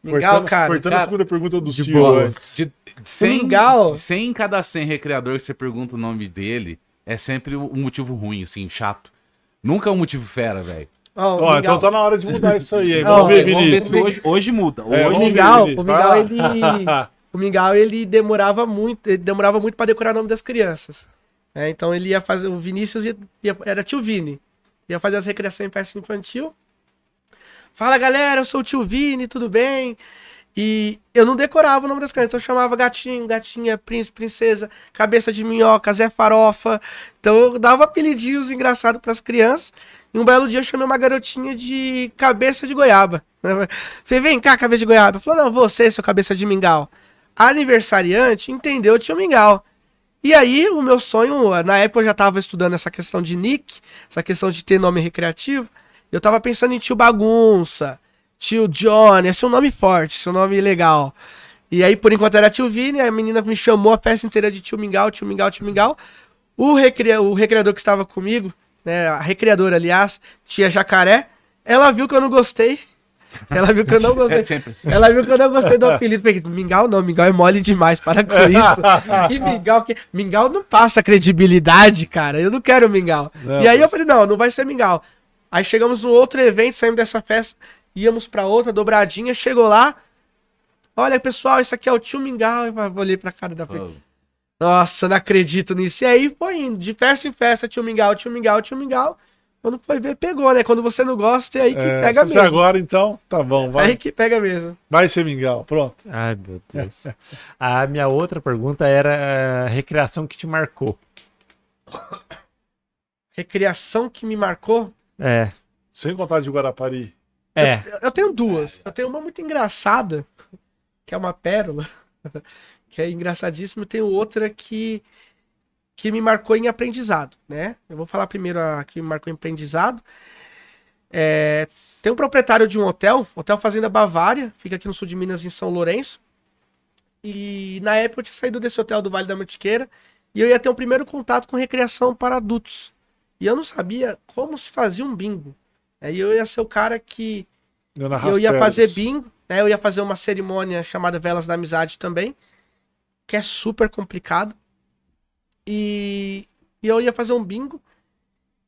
Speaker 3: Mingau,
Speaker 2: cortando,
Speaker 3: cara.
Speaker 2: Cortando
Speaker 3: cara,
Speaker 2: a segunda pergunta do
Speaker 1: de boa.
Speaker 4: 100, <laughs>
Speaker 3: Mingau.
Speaker 4: 100 em cada 100 recreador que você pergunta o nome dele, é sempre um motivo ruim, assim, chato. Nunca é um motivo fera, velho.
Speaker 3: Ó, o
Speaker 2: Ó,
Speaker 3: Mingau-
Speaker 2: então tá na hora de mudar isso aí, hein? Vamos ver,
Speaker 3: vamos ver
Speaker 2: Vinícius.
Speaker 3: se-
Speaker 5: Hoje, hoje muda.
Speaker 2: É,
Speaker 5: Hoje
Speaker 2: vamos
Speaker 3: o
Speaker 2: ver,
Speaker 3: Mingau,
Speaker 2: Vinícius, <laughs>
Speaker 3: o Mingau, ele, o Mingau, ele demorava muito, ele demorava muito para decorar o nome das crianças. né? então ele ia fazer, o Vinícius ia, ia- era tio Vini, ia fazer as recreações em festa infantil. Fala galera, eu sou o tio Vini, tudo bem? E eu não decorava o nome das crianças, então eu chamava gatinho, gatinha, príncipe, princesa, cabeça de minhoca, Zé Farofa. Então eu dava apelidinhos engraçados para as crianças. E um belo dia eu chamei uma garotinha de cabeça de goiaba. Falei, vem cá, cabeça de goiaba. Falou, não, você, seu cabeça de mingau. Aniversariante entendeu tio mingau. E aí, o meu sonho, na época eu já tava estudando essa questão de nick, essa questão de ter nome recreativo. Eu tava pensando em tio Bagunça, tio Johnny, esse é um nome forte, esse é um nome legal. E aí, por enquanto, era tio Vini, a menina me chamou a peça inteira de tio Mingau, tio Mingau, tio Mingau. O, recria... o recreador que estava comigo, né, a recreadora, aliás, tia Jacaré, ela viu que eu não gostei. Ela viu que eu não <laughs> gostei.
Speaker 4: É sempre assim.
Speaker 3: Ela viu que eu não gostei do apelido. Peguei, mingau não, mingau é mole demais, para com <laughs> isso. E mingau, que... mingau não passa credibilidade, cara. Eu não quero mingau.
Speaker 2: Não,
Speaker 3: e aí eu falei, não, não vai ser mingau. Aí chegamos no outro evento, saímos dessa festa, íamos pra outra, dobradinha, chegou lá. Olha, pessoal, esse aqui é o tio Mingau. Eu olhei pra cara da frente. Nossa, não acredito nisso. E aí foi indo, de festa em festa, tio Mingau, tio Mingau, tio Mingau. Quando foi ver, pegou, né? Quando você não gosta, é aí que
Speaker 2: É,
Speaker 3: pega mesmo.
Speaker 2: agora, então, tá bom,
Speaker 3: É
Speaker 2: vai.
Speaker 3: aí que pega mesmo.
Speaker 2: Vai ser Mingau, pronto.
Speaker 1: Ai, meu Deus. A minha outra pergunta era a recreação que te marcou.
Speaker 3: Recriação que me marcou.
Speaker 1: É.
Speaker 2: Sem contar de Guarapari.
Speaker 1: É.
Speaker 3: Eu tenho duas. Eu tenho uma muito engraçada, que é uma pérola, que é engraçadíssima. Eu tenho outra que, que me marcou em aprendizado, né? Eu vou falar primeiro a que me marcou em aprendizado. É, tem um proprietário de um hotel, Hotel Fazenda Bavária, fica aqui no sul de Minas, em São Lourenço. E na época eu tinha saído desse hotel do Vale da Mantiqueira e eu ia ter um primeiro contato com recreação para adultos. E eu não sabia como se fazia um bingo. Aí eu ia ser o cara que
Speaker 2: Eu,
Speaker 3: ia fazer bingo, né? Eu ia fazer uma cerimônia chamada Velas da Amizade também, que é super complicado. E, e eu ia fazer um bingo.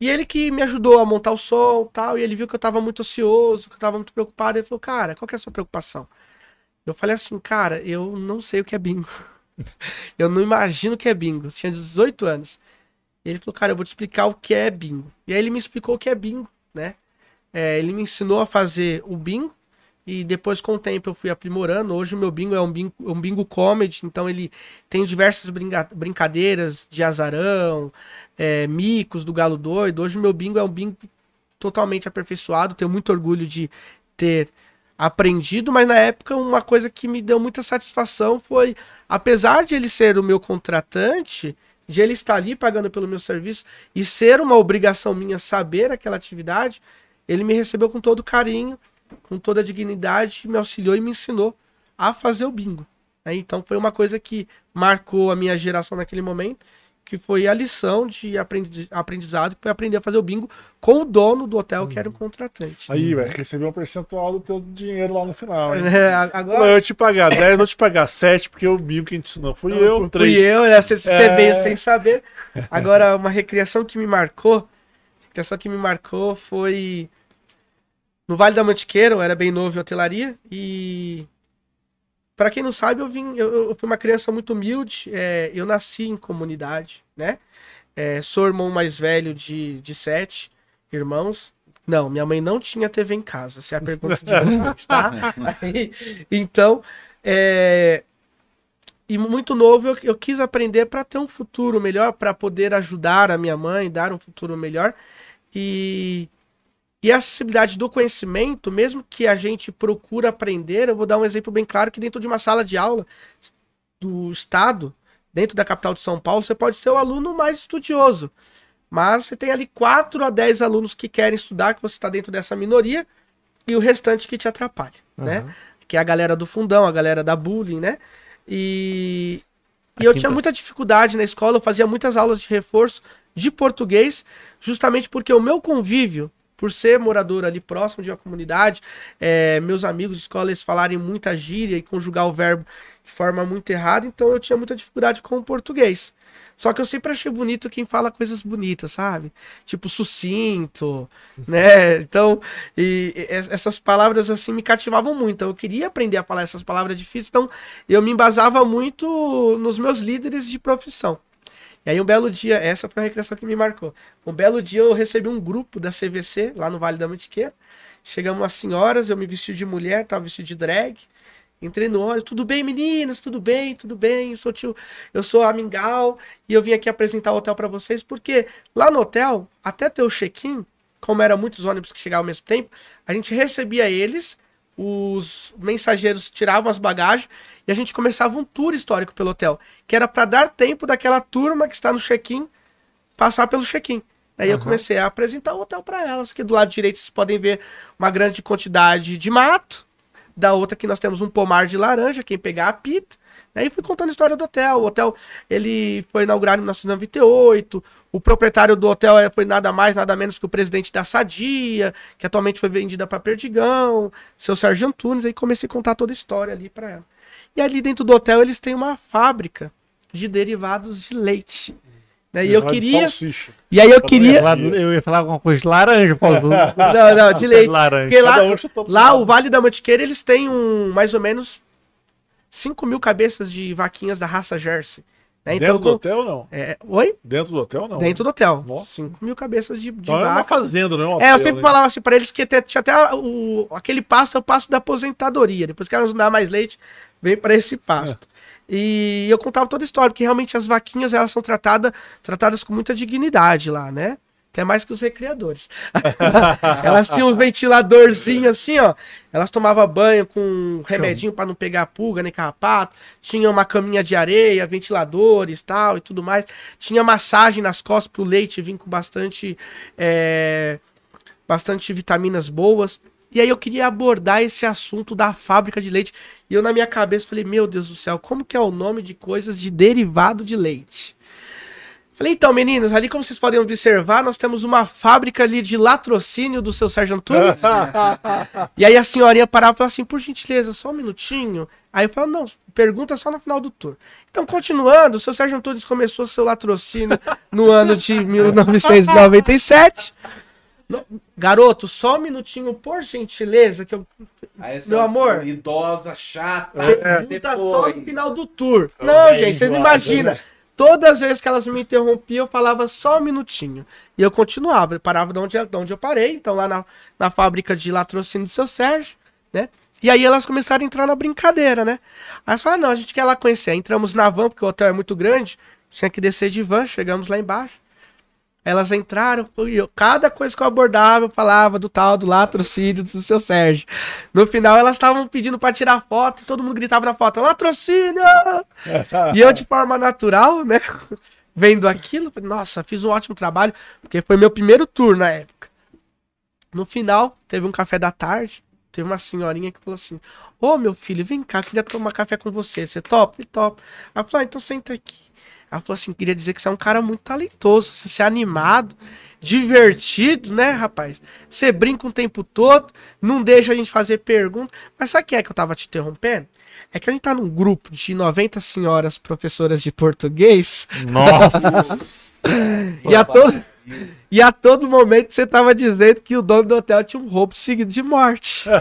Speaker 3: E ele que me ajudou a montar o som e tal, e ele viu que eu tava muito ansioso, que eu tava muito preocupado, ele falou, cara, qual que é a sua preocupação? Eu falei assim, cara, eu não sei o que é bingo. <laughs> eu não imagino o que é bingo. Eu tinha 18 anos. E ele falou, cara, eu vou te explicar o que é bingo. E aí ele me explicou o que é bingo, né? É, ele me ensinou a fazer o bingo e depois com o tempo eu fui aprimorando. Hoje o meu bingo é um bingo, um bingo comedy, então ele tem diversas brinca- brincadeiras de azarão, é, micos do galo doido. Hoje o meu bingo é um bingo totalmente aperfeiçoado. Tenho muito orgulho de ter aprendido, mas na época uma coisa que me deu muita satisfação foi, apesar de ele ser o meu contratante, de ele estar ali pagando pelo meu serviço e ser uma obrigação minha saber aquela atividade, ele me recebeu com todo carinho, com toda a dignidade, me auxiliou e me ensinou a fazer o bingo. né? Então foi uma coisa que marcou a minha geração naquele momento, que foi a lição de aprendi- aprendizado, que foi aprender a fazer o bingo com o dono do hotel, que era o contratante.
Speaker 2: Aí, velho, recebeu um percentual do teu dinheiro lá no final, hein? <laughs>
Speaker 3: É,
Speaker 2: Não,
Speaker 3: agora
Speaker 2: eu te pagar 10, vou te pagar 7, porque o bingo que a gente ensinou fui eu,
Speaker 3: fui
Speaker 2: 3.
Speaker 3: eu, né? Você, você
Speaker 2: É.
Speaker 3: veio, que saber. <laughs> Agora, uma recriação que me marcou, recriação que me marcou foi no Vale da Mantiqueira, eu era bem novo em hotelaria e para quem não sabe, eu vim, eu, eu fui uma criança muito humilde, é, eu nasci em comunidade, né? É, sou irmão mais velho de, de sete irmãos. Não, minha mãe não tinha TV em casa, essa é a pergunta de <laughs> vocês, tá? Aí, então, é, e muito novo eu, eu quis aprender para ter um futuro melhor, para poder ajudar a minha mãe, dar um futuro melhor. E, e a acessibilidade do conhecimento, mesmo que a gente procura aprender, eu vou dar um exemplo bem claro que dentro de uma sala de aula do estado, dentro da capital de São Paulo, você pode ser o aluno mais estudioso. Mas você tem ali 4 a 10 alunos que querem estudar, que você está dentro dessa minoria, e o restante que te atrapalha, né? Que é a galera do fundão, a galera da bullying, né? E, e eu tinha muita dificuldade na escola, eu fazia muitas aulas de reforço de português, justamente porque o meu convívio, por ser morador ali próximo de uma comunidade, é, meus amigos de escola eles falarem muita gíria e conjugar o verbo de forma muito errada, então eu tinha muita dificuldade com o português. Só que eu sempre achei bonito quem fala coisas bonitas, sabe? Tipo sucinto, <laughs> né? Então, e, e essas palavras assim me cativavam muito. Então, eu queria aprender a falar essas palavras difíceis, então eu me embasava muito nos meus líderes de profissão. E aí um belo dia, essa foi a recreação que me marcou. Um belo dia eu recebi um grupo da CVC lá no Vale da Mantiqueira. Chegamos as senhoras, eu me vesti de mulher, tava vestido de drag. Entrei no ônibus, tudo bem, meninas? Tudo bem, tudo bem. Eu sou tio, eu sou a Mingau e eu vim aqui apresentar o hotel para vocês porque lá no hotel, até ter o check-in, como eram muitos ônibus que chegavam ao mesmo tempo, a gente recebia eles, os mensageiros tiravam as bagagens e a gente começava um tour histórico pelo hotel, que era para dar tempo daquela turma que está no check-in passar pelo check-in. Aí eu
Speaker 2: Aham.
Speaker 3: comecei a apresentar o hotel para elas, que do lado direito vocês podem ver uma grande quantidade de mato, da outra que nós temos um pomar de laranja, quem pegar apita. Aí fui contando a história do hotel. O hotel ele foi inaugurado em 1998. O proprietário do hotel eh, foi nada mais, nada menos que o presidente da Sadia, que atualmente foi vendida para Perdigão, seu Sérgio Antunes. Aí comecei a contar toda a história ali para ela. E ali dentro do hotel eles têm uma fábrica de derivados de leite. Né? E eu queria. E aí eu
Speaker 1: Eu ia,
Speaker 3: queria.
Speaker 1: falar, eu ia falar alguma coisa de laranja, do- <laughs>
Speaker 3: Não, não, de leite. <laughs>
Speaker 1: laranja.
Speaker 3: Porque lá, lá o Vale da Mantiqueira, eles têm um, mais ou menos 5 mil cabeças de vaquinhas da raça Jersey. Né? Então,
Speaker 2: Dentro do
Speaker 3: com-
Speaker 2: hotel, não?
Speaker 3: é, oi?
Speaker 2: Dentro do hotel, não.
Speaker 3: Dentro do hotel.
Speaker 2: Nossa.
Speaker 3: 5 mil cabeças de, de
Speaker 2: Então é uma
Speaker 3: vaca.
Speaker 2: fazenda, não é um
Speaker 3: É,
Speaker 2: hotel,
Speaker 3: eu sempre
Speaker 2: né?
Speaker 3: falava assim pra eles que até- tinha até o, aquele pasto é o pasto da aposentadoria. Depois que elas não dão mais leite, vem pra esse pasto. E eu contava toda a história, porque realmente as vaquinhas elas são tratadas, tratadas com muita dignidade lá, né? Até mais que os recreadores. <laughs> elas tinham uns ventiladorzinhos assim, ó. Elas tomavam banho com um remedinho pra não pegar pulga nem carrapato. Tinha uma caminha de areia, ventiladores tal e tudo mais. Tinha massagem nas costas pro leite vir com bastante. é, bastante vitaminas boas. E aí eu queria abordar esse assunto da fábrica de leite. E eu na minha cabeça falei, meu Deus do céu, como que é o nome de coisas de derivado de leite? Falei, então, meninas, ali como vocês podem observar, nós temos uma fábrica ali de latrocínio do seu Sérgio Antunes. <laughs> e aí a senhorinha parava e falava assim, por gentileza, só um minutinho. Aí eu falava, não, pergunta só no final do tour. Então, continuando, o seu Sérgio Antunes começou seu latrocínio no ano de <laughs> 1997. No- Garoto, só um minutinho, por gentileza, que eu Meu amor.
Speaker 4: Idosa, chata.
Speaker 3: Pergunta só no final do tour.
Speaker 2: É
Speaker 3: Não, gente, vocês não imaginam. Todas as vezes que elas me interrompiam, eu falava só um minutinho. E eu continuava, eu parava de onde, de onde eu parei, então lá na, na fábrica de latrocínio do seu Sérgio, né? E aí elas começaram a entrar na brincadeira, né? Aí elas falaram, não, a gente quer lá conhecer. Aí entramos na van, porque o hotel é muito grande, tinha que descer de van, chegamos lá embaixo. Elas entraram, cada coisa que eu abordava, eu falava do tal, do latrocínio do seu Sérgio. No final, elas estavam pedindo pra tirar foto, e todo mundo gritava na foto, latrocínio! <laughs> e eu, de forma natural, né, <laughs> vendo aquilo, falei, nossa, fiz um ótimo trabalho, porque foi meu primeiro tour na época. No final, teve um café da tarde, teve uma senhorinha que falou assim, ô meu filho, vem cá, queria tomar café com você, você topa? Falei, topa. Ela falou, ah, então senta aqui. Ela falou assim, queria dizer que você é um cara muito talentoso, você é animado, divertido, né, rapaz? Você brinca o tempo todo, não deixa a gente fazer pergunta. Mas sabe o que é que eu tava te interrompendo? É que a gente tá num grupo de 90 senhoras professoras de português
Speaker 1: Nossa! <laughs>
Speaker 3: e a, todo, e a todo momento você tava dizendo que o dono do hotel tinha um roubo seguido de morte. <laughs>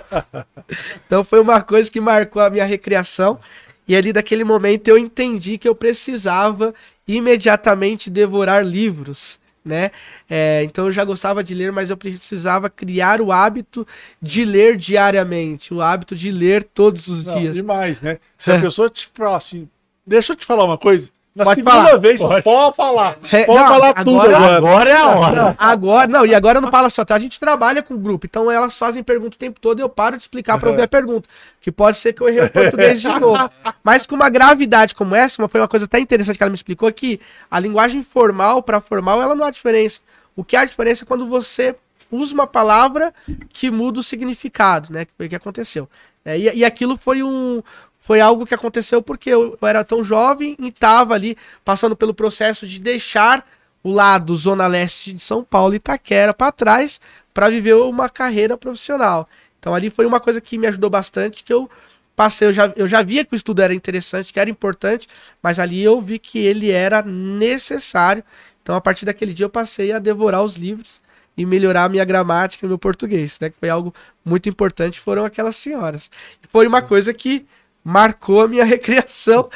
Speaker 3: Então foi uma coisa que marcou a minha recriação. E ali daquele momento eu entendi que eu precisava imediatamente devorar livros, né? É, então eu já gostava de ler, mas eu precisava criar o hábito de ler diariamente, o hábito de ler todos os
Speaker 2: Não,
Speaker 3: dias.
Speaker 2: demais, né? Se a
Speaker 3: É.
Speaker 2: pessoa te falar assim, deixa eu te falar uma coisa, Na
Speaker 3: Pode
Speaker 2: segunda
Speaker 3: falar.
Speaker 2: vez,
Speaker 1: Pode.
Speaker 2: pode, falar.
Speaker 3: É,
Speaker 2: Pode
Speaker 3: não,
Speaker 2: falar tudo
Speaker 3: agora-
Speaker 2: agora.
Speaker 1: Agora é a hora.
Speaker 3: Agora, não, e agora não fala só, tá? A gente trabalha com grupo, então elas fazem pergunta o tempo todo e eu paro de explicar pra ouvir a pergunta. Que pode ser que eu errei o português de novo. <laughs> Mas com uma gravidade como essa, uma- foi uma coisa até interessante que ela me explicou, que a linguagem formal pra formal, ela não há diferença. O que há diferença é quando você usa uma palavra que muda o significado, né? Que foi o que aconteceu. É, e, e aquilo foi um. Foi algo que aconteceu porque eu, era tão jovem e estava ali passando pelo processo de deixar o lado Zona Leste de São Paulo e Itaquera para trás para viver uma carreira profissional. Então ali foi uma coisa que me ajudou bastante, que eu passei, eu já, eu já via que o estudo era interessante, que era importante, mas ali eu vi que ele era necessário. Então a partir daquele dia eu passei a devorar os livros e melhorar a minha gramática e meu português, né? Que foi algo muito importante, foram aquelas senhoras. Foi uma coisa que marcou a minha recriação.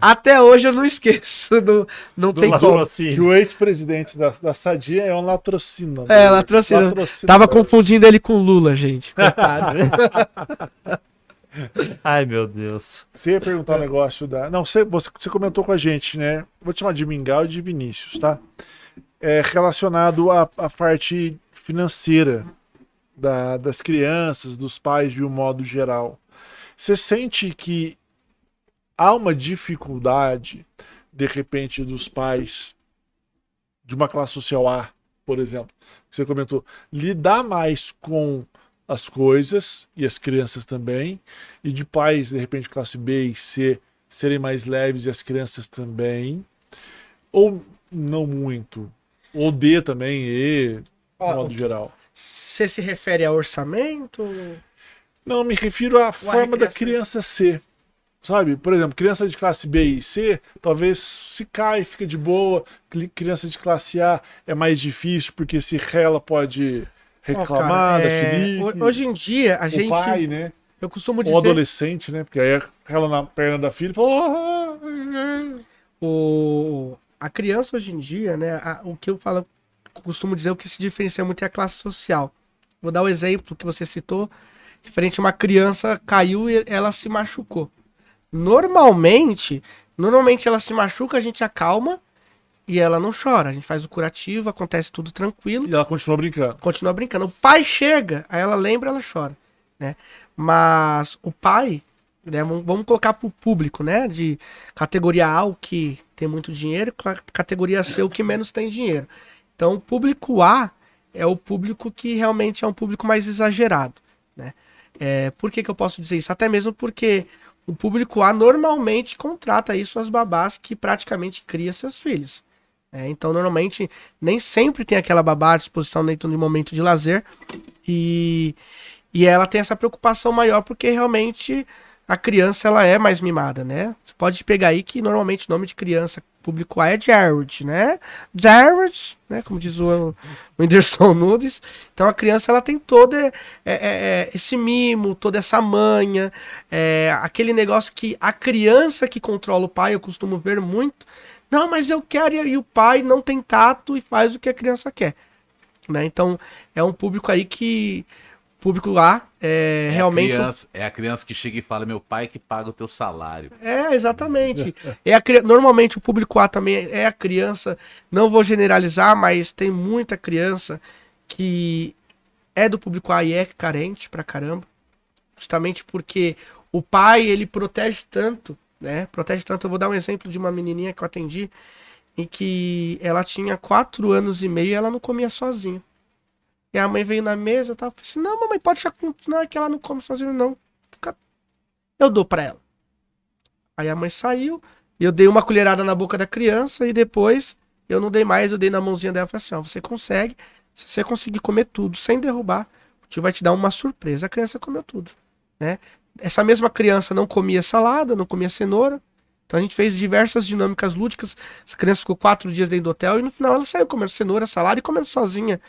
Speaker 3: Até hoje eu não esqueço, não, não
Speaker 1: Do
Speaker 3: tem como.
Speaker 1: assim.
Speaker 2: Que o ex-presidente da, da Sadia é um latrocínio.
Speaker 3: É, latrocínio.
Speaker 2: Latrocínio.
Speaker 3: Tava confundindo ele com Lula, gente. Coitado. <laughs>
Speaker 1: Ai, meu Deus.
Speaker 2: Você ia perguntar um negócio da. Não, você, você, você comentou com a gente, né? Vou te chamar de Mingau e de Vinícius, tá? É relacionado à, à parte financeira da- das crianças, dos pais de um modo geral. Você sente que há uma dificuldade, de repente, dos pais de uma classe social A, por exemplo, que você comentou, lidar mais com as coisas e as crianças também, e de pais, de repente, classe B e C serem mais leves e as crianças também, ou não muito, ou D também, E, de modo geral.
Speaker 3: Você se refere a orçamento?
Speaker 2: Não, me refiro à forma da criança ser. Sabe? Por exemplo, criança de classe B e C, talvez se cai, fica de boa. Criança de classe A é mais difícil, porque se rela pode reclamar
Speaker 3: cara,
Speaker 2: da
Speaker 3: é,
Speaker 2: Felipe.
Speaker 3: ho- Hoje em dia, a
Speaker 2: o
Speaker 3: gente.
Speaker 2: pai, né?
Speaker 3: Eu costumo
Speaker 2: Ou
Speaker 3: dizer.
Speaker 2: adolescente, né? Porque aí rela na perna da filha e fala. "Oh,
Speaker 3: o, a criança hoje em dia, né? a- o que eu falo, costumo dizer, o que se diferencia muito é a classe social. Vou dar o exemplo que você citou, referente a uma criança caiu e ela se machucou. Normalmente, normalmente ela se machuca, a gente acalma e ela não chora. A gente faz o curativo, acontece tudo tranquilo
Speaker 2: E ela continua brincando.
Speaker 3: continua brincando. O pai chega, aí ela lembra, ela chora, né? Mas o pai, né, vamos colocar pro público, né, de categoria A, o que tem muito dinheiro, categoria C, o que menos tem dinheiro. Então, o público A é o público que realmente é um público mais exagerado, né? É, por que, que eu posso dizer isso? Até mesmo porque o público A normalmente contrata aí suas babás que praticamente cria seus filhos. É, então, normalmente, nem sempre tem aquela babá à disposição dentro de um momento de lazer. E, e ela tem essa preocupação maior porque realmente a criança ela é mais mimada, né? Você pode pegar aí que normalmente nome de criança público A é Jared, né? Jared, né? Como diz o, Whindersson Nunes. Então a criança ela tem todo é, é, é, esse mimo, toda essa manha, aquele negócio que a criança que controla o pai, eu costumo ver muito. Não, mas eu quero, e o pai não tem tato e faz o que a criança quer. Né? Então, é um público aí que. Público lá, é,
Speaker 4: É
Speaker 3: realmente.
Speaker 4: A criança, é a criança que chega e fala: meu pai que paga o teu salário.
Speaker 3: É, exatamente. É a, normalmente o público A também é a criança. Não vou generalizar, mas tem muita criança que é do público A e é carente pra caramba. Justamente porque o pai, ele protege tanto, né? Protege tanto. Eu vou dar um exemplo de uma menininha que eu atendi, em que ela tinha quatro anos e meio e ela não comia sozinha. E a mãe veio na mesa e tal, falou assim, não, mamãe, pode com... Não, é que ela não come sozinha, não. Eu dou pra ela. Aí a mãe saiu, e eu dei uma colherada na boca da criança, e depois eu não dei mais, eu dei na mãozinha dela e falei assim, ó, você consegue, se você conseguir comer tudo sem derrubar, o tio vai te dar uma surpresa. A criança comeu tudo, né? Essa mesma criança não comia salada, não comia cenoura, então a gente fez diversas dinâmicas lúdicas, essa criança ficou quatro dias dentro do hotel, e no final ela saiu comendo cenoura, salada e comendo sozinha.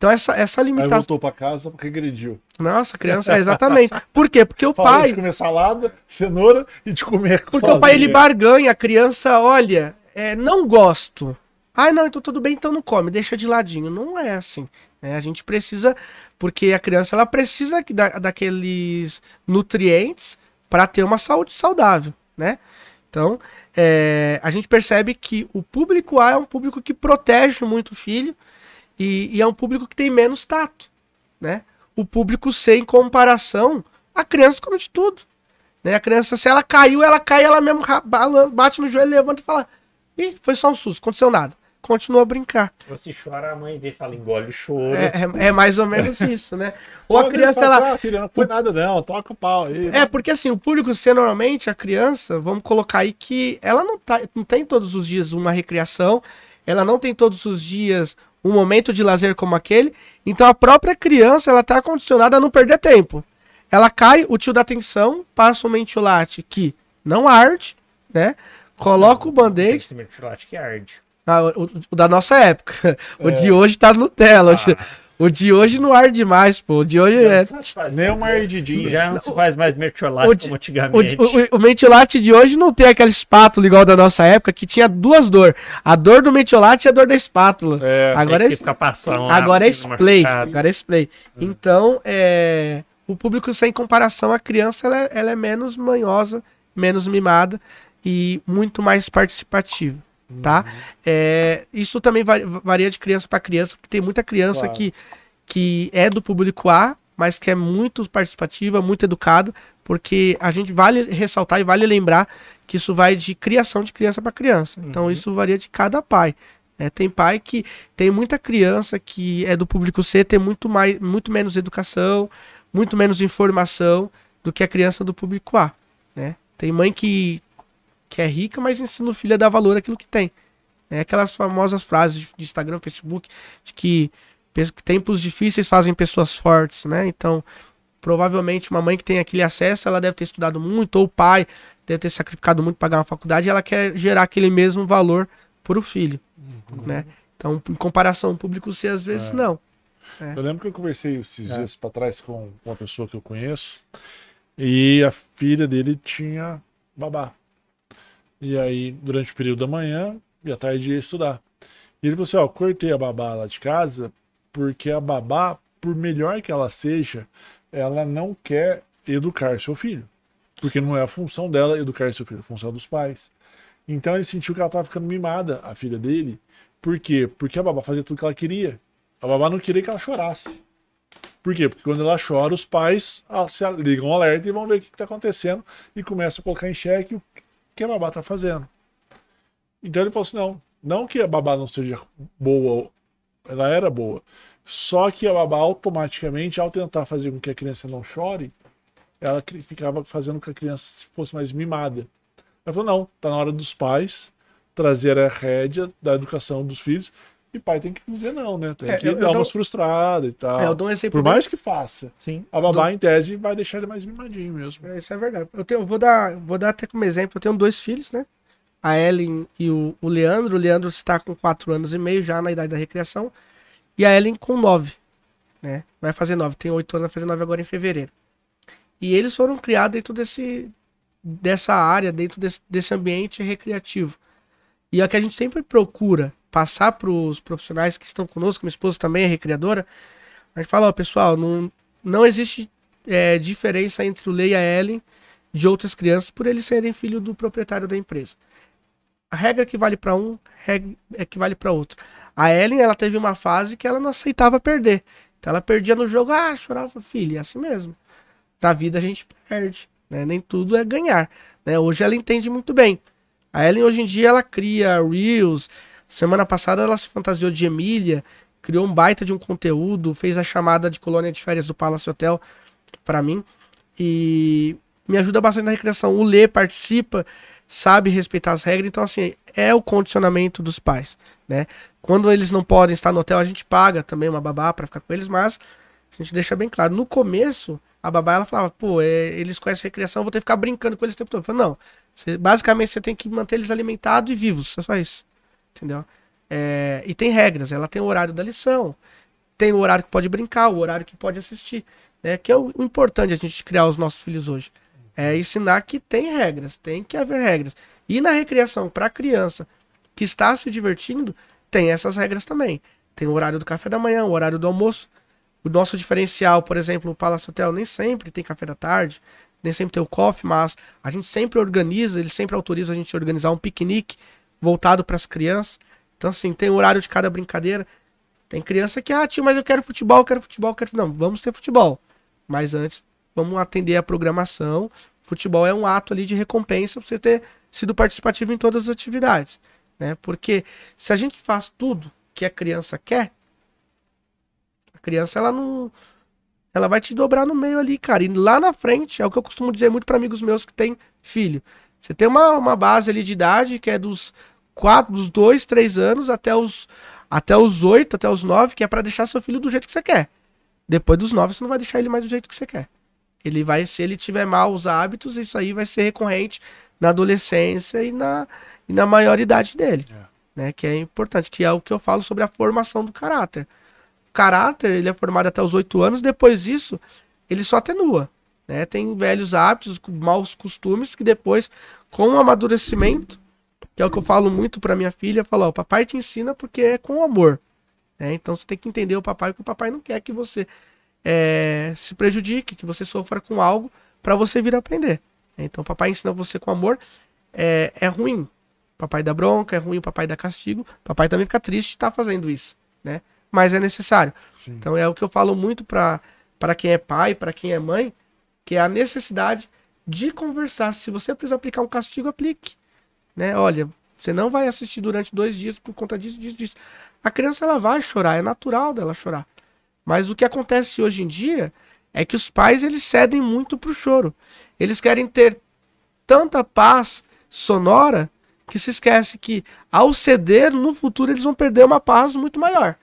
Speaker 3: Então essa, essa
Speaker 2: Aí
Speaker 3: limitação...
Speaker 2: voltou pra casa porque agrediu.
Speaker 3: Nossa, criança, é exatamente. <laughs> Por quê? Porque o
Speaker 2: Parou
Speaker 3: pai...
Speaker 2: de comer salada, cenoura e de comer
Speaker 3: Porque o pai ele
Speaker 2: sozinha.
Speaker 3: barganha, a criança, olha, é, não gosto. Ah, não, então tudo bem, então não come, deixa de ladinho. Não é assim. né? A gente precisa, porque a criança ela precisa da, daqueles nutrientes para ter uma saúde saudável, né? Então, é, a gente percebe que o público A é um público que protege muito o filho e, e é um público que tem menos tato, né? O público C, em comparação, a criança come de tudo. Né? A criança, se ela caiu, ela cai, ela mesmo bate no joelho, levanta e fala: Ih, foi só um susto, aconteceu nada. Continua a brincar.
Speaker 1: Se chora, a mãe dele fala, engole o choro.
Speaker 3: É, é, é mais ou menos <laughs> isso, né? Ou a criança, ela.
Speaker 2: Ah, filha, não foi nada, não, toca o pau aí.
Speaker 3: É, porque assim, o público C, normalmente, a criança, vamos colocar aí que ela não, tá, não tem todos os dias uma recreação, ela não tem todos os dias um momento de lazer como aquele, então a própria criança, ela tá condicionada a não perder tempo. Ela cai, o tio da atenção, passa o mentiolate que não arde, né? Coloca o band-aid.
Speaker 1: Esse mentiolate que arde.
Speaker 3: Ah, o, o, da nossa época. <laughs> O é. de hoje tá Nutella. Ah. O de hoje não arde mais, pô. O de hoje é.
Speaker 2: Nem uma ardidinha.
Speaker 1: Já não se faz mais metiolate como antigamente.
Speaker 3: O, o, o metiolate de hoje não tem aquela espátula igual da nossa época, que tinha duas dores. A dor do metiolate e a dor da espátula. É, agora é,
Speaker 1: ficar passando
Speaker 3: agora é spray. Agora é spray. Hum. Então, é, o público sem comparação, a criança ela, é, ela é menos manhosa, menos mimada e muito mais participativa tá? Uhum. É, isso também varia de criança para criança, porque tem muita criança claro. que, que é do público A, mas que é muito participativa, muito educada, porque a gente vale ressaltar e vale lembrar que isso vai de criação de criança para criança. Então uhum. isso varia de cada pai. É, tem pai que tem muita criança que é do público C, tem muito, mais, muito menos educação, muito menos informação do que a criança do público A. Né? Tem mãe que que é rica, mas ensina o filho a dar valor àquilo que tem. É aquelas famosas frases de Instagram, Facebook, de que tempos difíceis fazem pessoas fortes, né? Então, provavelmente uma mãe que tem aquele acesso, ela deve ter estudado muito, ou o pai deve ter sacrificado muito para pagar uma faculdade, e ela quer gerar aquele mesmo valor para o filho, uhum. né? Então, em comparação público C, às vezes, é. não.
Speaker 2: É. Eu lembro que eu conversei esses é. dias para trás com uma pessoa que eu conheço, e a filha dele tinha babá. E aí, durante o período da manhã e à tarde ia estudar. E ele falou assim: ó, cortei a babá lá de casa, porque a babá, por melhor que ela seja, ela não quer educar seu filho. Porque não é a função dela educar seu filho, é a função dos pais. Então ele sentiu que ela estava ficando mimada, a filha dele. Por quê? Porque a babá fazia tudo que ela queria. A babá não queria que ela chorasse. Por quê? Porque quando ela chora, os pais ah, se ligam um alerta e vão ver o que está acontecendo e começam a colocar em xeque que a babá tá fazendo. Então ele falou assim: não, não que a babá não seja boa, ela era boa. Só que a babá automaticamente, ao tentar fazer com que a criança não chore, ela ficava fazendo com que a criança fosse mais mimada. Ela falou: não, tá na hora dos pais trazer a rédea da educação dos filhos. E pai tem que dizer não, né? Tem é, que eu, dar eu umas dou... frustradas e tal. É, eu dou um exemplo Por mais que faça.
Speaker 3: Sim.
Speaker 2: A babá, dou... em tese, vai deixar ele mais mimadinho mesmo.
Speaker 3: É, isso é verdade. Eu, tenho, eu vou, dar, vou dar até como exemplo. Eu tenho dois filhos, né? A Ellen e o, o Leandro. O Leandro está com 4 anos e meio já na idade da recreação. E a Ellen com 9. Né? Vai fazer 9. Tem 8 anos, vai fazer 9 agora em fevereiro. E eles foram criados dentro desse, dessa área, dentro desse, desse ambiente recreativo. E é o que a gente sempre procura passar para os profissionais que estão conosco, minha esposa também é recreadora, a gente fala, ó, pessoal, não, não existe é, diferença entre o Lei e a Ellen de outras crianças por eles serem filho do proprietário da empresa. A regra que vale para um, é que vale para outro. A Ellen, ela teve uma fase que ela não aceitava perder. Então ela perdia no jogo, ah, chorava, filha, é assim mesmo. Na vida a gente perde, né? Nem tudo é ganhar. Né? Hoje ela entende muito bem. A Ellen hoje em dia ela cria reels, Semana passada ela se fantasiou de Emília, criou um baita de um conteúdo, fez a chamada de colônia de férias do Palace Hotel para mim e me ajuda bastante na recreação. O Lê participa, sabe respeitar as regras, então assim, é o condicionamento dos pais, né? Quando eles não podem estar no hotel, a gente paga também uma babá para ficar com eles, mas a gente deixa bem claro. No começo, a babá ela falava, pô, é, eles conhecem a recreação, vou ter que ficar brincando com eles o tempo todo. Eu falei, não, você, basicamente você tem que manter eles alimentados e vivos, é só isso entendeu? É, e tem regras, ela tem o horário da lição, tem o horário que pode brincar, o horário que pode assistir, né? Que é o, o importante a gente criar os nossos filhos hoje. É ensinar que tem regras, tem que haver regras. E na recreação, para a criança que está se divertindo, tem essas regras também. Tem o horário do café da manhã, o horário do almoço. O nosso diferencial, por exemplo, o Palace Hotel nem sempre tem café da tarde, nem sempre tem o coffee, mas a gente sempre organiza, eles sempre autorizam a gente organizar um piquenique voltado para as crianças. Então, assim, tem horário de cada brincadeira. Tem criança que, ah, tio, mas eu quero futebol, quero futebol, quero. Não, vamos ter futebol. Mas antes, vamos atender a programação. Futebol é um ato ali de recompensa para você ter sido participativo em todas as atividades. Né? Porque se a gente faz tudo que a criança quer, a criança ela não. Ela vai te dobrar no meio ali, cara. E lá na frente, é o que eu costumo dizer muito para amigos meus que têm filho. Você tem uma, uma base ali de idade que é dos quatro, dos dois, três anos até os até os oito, até os nove, que é para deixar seu filho do jeito que você quer. Depois dos nove, você não vai deixar ele mais do jeito que você quer. Ele vai, se ele tiver maus hábitos, isso aí vai ser recorrente na adolescência e na, e na maioridade dele. É. Né, que é importante, que é o que eu falo sobre a formação do caráter. O caráter, ele é formado até os oito anos, depois disso, ele só atenua. Né? Tem velhos hábitos, maus costumes, que depois, com o amadurecimento, que é o que eu falo muito para minha filha, falo, o papai te ensina porque é com amor. Né? Então você tem que entender o papai, que o papai não quer que você é, se prejudique, que você sofra com algo para você vir aprender. Então o papai ensina você com amor, é, é ruim. Papai dá bronca, é ruim o papai dá castigo. Papai também fica triste de estar tá fazendo isso, né? Mas é necessário. Sim. Então é o que eu falo muito para quem é pai, para quem é mãe, que é a necessidade de conversar. Se você precisa aplicar um castigo, aplique né? Olha, você não vai assistir durante dois dias por conta disso, disso, disso. A criança ela vai chorar, é natural dela chorar. Mas o que acontece hoje em dia é que os pais eles cedem muito pro choro. Eles querem ter tanta paz sonora que se esquece que ao ceder no futuro eles vão perder uma paz muito maior.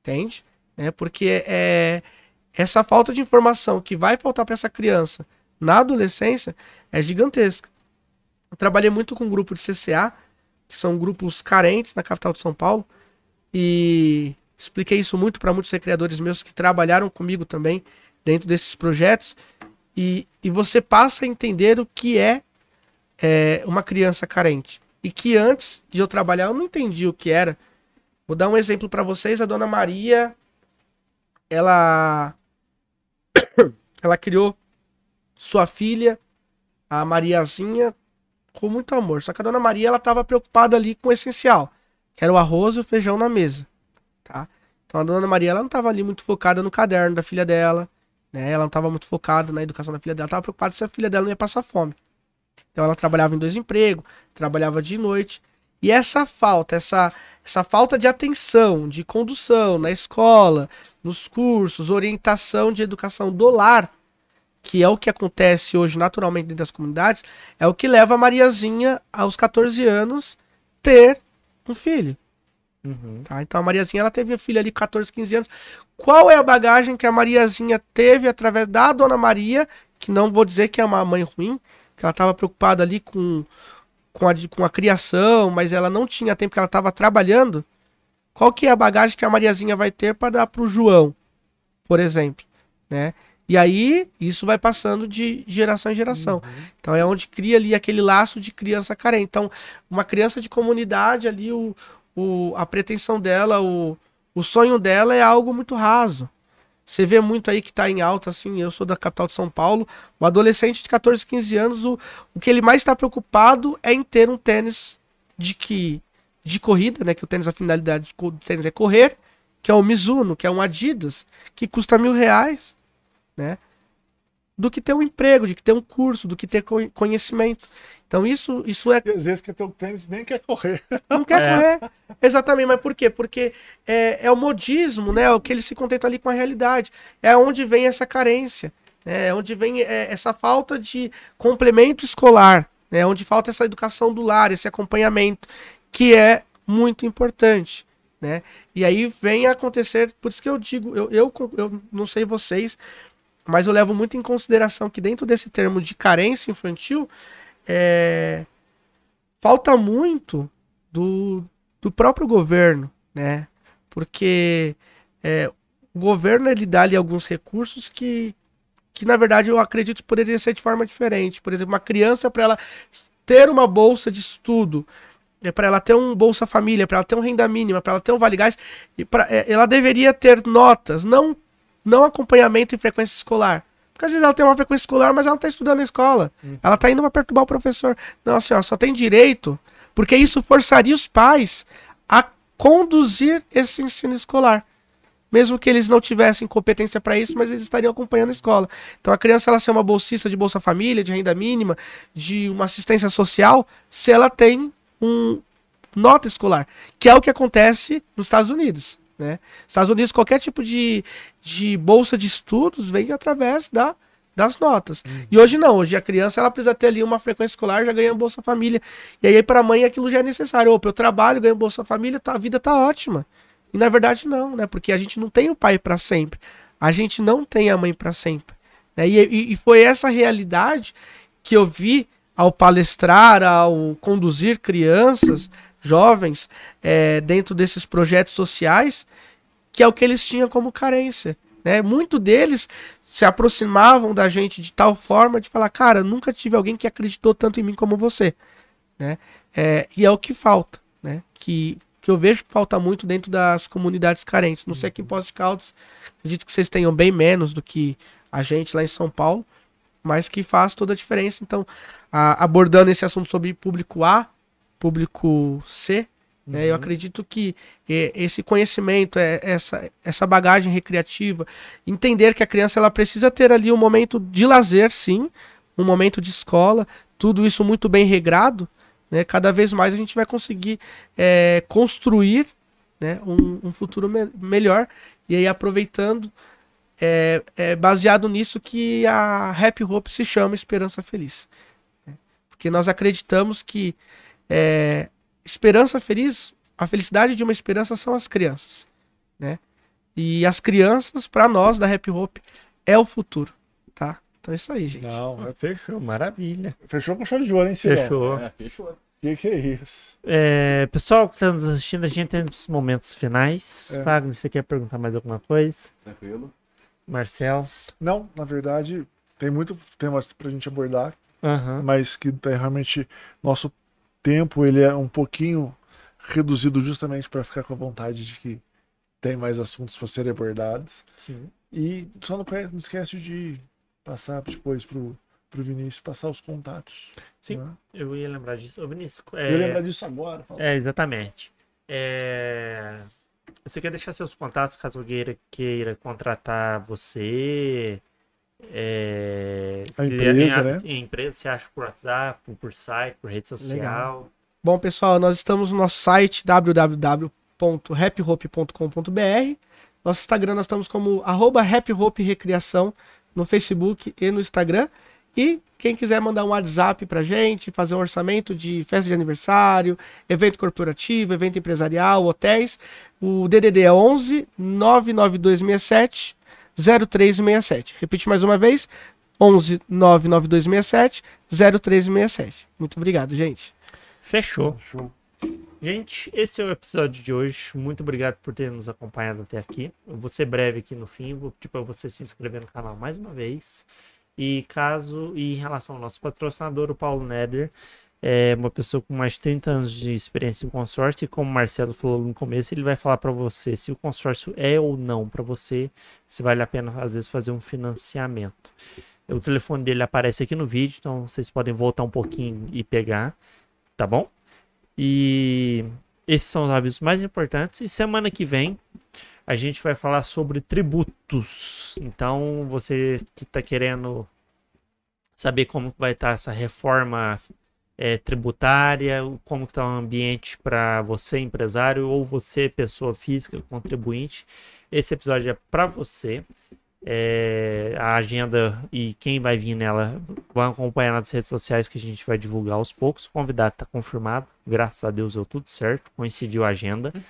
Speaker 3: Entende? É porque é essa falta de informação que vai faltar para essa criança na adolescência é gigantesca. Eu trabalhei muito com um grupo de CCA, que são grupos carentes na capital de São Paulo, e expliquei isso muito para muitos recreadores meus que trabalharam comigo também dentro desses projetos. E, e você passa a entender o que é, é uma criança carente. E que antes de eu trabalhar eu não entendi o que era. Vou dar um exemplo para vocês. A dona Maria, ela, <coughs> ela criou sua filha, a Mariazinha, com muito amor. Só que a dona Maria ela estava preocupada ali com o essencial, que era o arroz e o feijão na mesa, tá? Então a dona Maria ela não estava ali muito focada no caderno da filha dela, né? Ela não estava muito focada na educação da filha dela, estava preocupada se a filha dela não ia passar fome. Então ela trabalhava em dois empregos, trabalhava de noite. E essa falta, essa essa falta de atenção, de condução na escola, nos cursos, orientação de educação do lar, que é o que acontece hoje naturalmente dentro das comunidades, é o que leva a Mariazinha, aos 14 anos, ter um filho. Uhum. Tá? Então a Mariazinha ela teve a filha ali 14, 15 anos. Qual é a bagagem que a Mariazinha teve através da Dona Maria, que não vou dizer que é uma mãe ruim, que ela estava preocupada ali com, com, a, com a criação, mas ela não tinha tempo que ela estava trabalhando. Qual que é a bagagem que a Mariazinha vai ter para dar para o João, por exemplo, né? E aí, isso vai passando de geração em geração. Uhum. Então, é onde cria ali aquele laço de criança carente. Então, uma criança de comunidade ali, o, o, a pretensão dela, o, o sonho dela é algo muito raso. Você vê muito aí que está em alta, assim, eu sou da capital de São Paulo, o adolescente de 14, 15 anos, o, o que ele mais está preocupado é em ter um tênis de que de corrida, né? Que o tênis, a finalidade do tênis é correr, que é o Mizuno, que é um Adidas, que custa mil reais né? Do que ter um emprego, de que ter um curso, do que ter conhecimento. Então isso, isso é.
Speaker 2: às vezes quer ter um tênis nem quer correr. <laughs>
Speaker 3: Não quer é. correr. Exatamente, mas por quê? Porque é, é o modismo, né? O que ele se contenta ali com a realidade. É onde vem essa carência. Né? É onde vem é, essa falta de complemento escolar. Né? Onde falta essa educação do lar, esse acompanhamento, que é muito importante. Né? E aí vem a acontecer, por isso que eu digo, eu, eu, eu não sei vocês, mas eu levo muito em consideração que dentro desse termo de carência infantil, é, falta muito do, do próprio governo, né? Porque é, o governo ele dá ali alguns recursos que, que na verdade eu acredito que poderia ser de forma diferente. Por exemplo, uma criança para ela ter uma bolsa de estudo, é para ela ter um bolsa família, para ela ter um renda mínima, para ela ter um vale gás, e pra, é, ela deveria ter notas, não não acompanhamento em frequência escolar, Porque às vezes ela tem uma frequência escolar, mas ela não tá estudando na escola. Ela tá indo pra perturbar o professor. Não, assim, ó, só tem direito, porque isso forçaria os pais a conduzir esse ensino escolar. Mesmo que eles não tivessem competência para isso, mas eles estariam acompanhando a escola. Então a criança ela ser uma bolsista de Bolsa Família, de renda mínima, de uma assistência social, se ela tem um nota escolar, que é o que acontece nos Estados Unidos. Né? Estados Unidos, qualquer tipo de, de bolsa de estudos vem através da, das notas. E hoje não, hoje a criança ela precisa ter ali uma frequência escolar, já ganha Bolsa Família. E aí para a mãe aquilo já é necessário. Opa, eu trabalho, ganho Bolsa Família, tá, a vida tá ótima. E na verdade não, né? Porque a gente não tem o pai para sempre. A gente não tem a mãe para sempre. Né? E, e, e foi essa realidade que eu vi ao palestrar, ao conduzir crianças, jovens, é, dentro desses projetos sociais, que é o que eles tinham como carência. Né? Muito deles se aproximavam da gente de tal forma de falar, cara, nunca tive alguém que acreditou tanto em mim como você. Né? É, e é o que falta, né? Que, que eu vejo que falta muito dentro das comunidades carentes. Não sei aqui em Poços de Caldas, acredito que vocês tenham bem menos do que a gente lá em São Paulo, mas que faz toda a diferença. Então, a- abordando esse assunto sobre público A, público C, né, eu acredito que eh, esse conhecimento, eh, essa, essa bagagem recreativa, entender que a criança ela precisa ter ali um momento de lazer, sim, um momento de escola, tudo isso muito bem regrado, né, cada vez mais a gente vai conseguir eh, construir né, um, um futuro me- melhor e aí aproveitando é, é baseado nisso que a Happy Hope se chama Esperança Feliz. né? Porque nós acreditamos que é, esperança feliz, a felicidade de uma esperança são as crianças. Né? E as crianças, para nós da Happy Hope, é o futuro. Tá? Então é isso aí, gente.
Speaker 2: Não, é-
Speaker 1: Fechou, maravilha.
Speaker 2: fechou com chave de ouro, hein, Cirão?
Speaker 1: Fechou.
Speaker 4: É, fechou.
Speaker 2: Que que é isso?
Speaker 1: É, pessoal que está nos assistindo, a gente tem os momentos finais.
Speaker 2: É.
Speaker 1: Você quer perguntar mais alguma coisa?
Speaker 4: Tranquilo.
Speaker 1: Marcel?
Speaker 2: Não, na verdade, tem muito tema pra gente abordar,
Speaker 1: Aham.
Speaker 2: mas que tá, realmente nosso tempo ele é um pouquinho reduzido justamente para ficar com a vontade de que tem mais assuntos para serem abordados.
Speaker 1: Sim.
Speaker 2: E só não, não esquece de passar depois pro, pro Vinícius, passar os contatos.
Speaker 1: Sim.
Speaker 2: né?
Speaker 1: Eu ia lembrar disso. Ô, Vinícius,
Speaker 2: Eu
Speaker 1: é,
Speaker 2: ia lembrar disso agora.
Speaker 1: é, exatamente. É, Você quer deixar seus contatos caso queira, queira contratar você? É...
Speaker 2: A
Speaker 1: se
Speaker 2: empresa, né?
Speaker 1: a empresa, você acha por WhatsApp, por site, por rede social.
Speaker 3: Bom, pessoal, nós estamos no nosso site www.happyhope.com.br. Nosso Instagram nós estamos como arroba recreação no Facebook e no Instagram. E quem quiser mandar um WhatsApp pra gente, fazer um orçamento de festa de aniversário, evento corporativo, evento empresarial, hotéis, o DDD é 11 99267 0367. Repite mais uma vez, 11 99267 0367. Muito obrigado, gente.
Speaker 1: Fechou.
Speaker 2: Show.
Speaker 1: Gente, esse é o episódio de hoje. Muito obrigado por ter nos acompanhado até aqui. Eu vou ser breve aqui no fim, vou pedir para você se inscrever no canal mais uma vez. E caso, e em relação ao nosso patrocinador, o Paulo Neder, é uma pessoa com mais de 30 anos de experiência em consórcio, e como o Marcelo falou no começo, ele vai falar para você se o consórcio é ou não para você, se vale a pena às vezes fazer um financiamento. O telefone dele aparece aqui no vídeo, então vocês podem voltar um pouquinho e pegar, tá bom? E esses são os avisos mais importantes. E semana que vem a gente vai falar sobre tributos. Então, você que está querendo saber como vai estar essa reforma é, tributária, como está o ambiente para você, empresário, ou você, pessoa física, contribuinte, esse episódio é para você. É, a agenda e quem vai vir nela vão acompanhar nas redes sociais que a gente vai divulgar aos poucos. O convidado está confirmado, graças a Deus deu tudo certo, coincidiu a agenda. <laughs>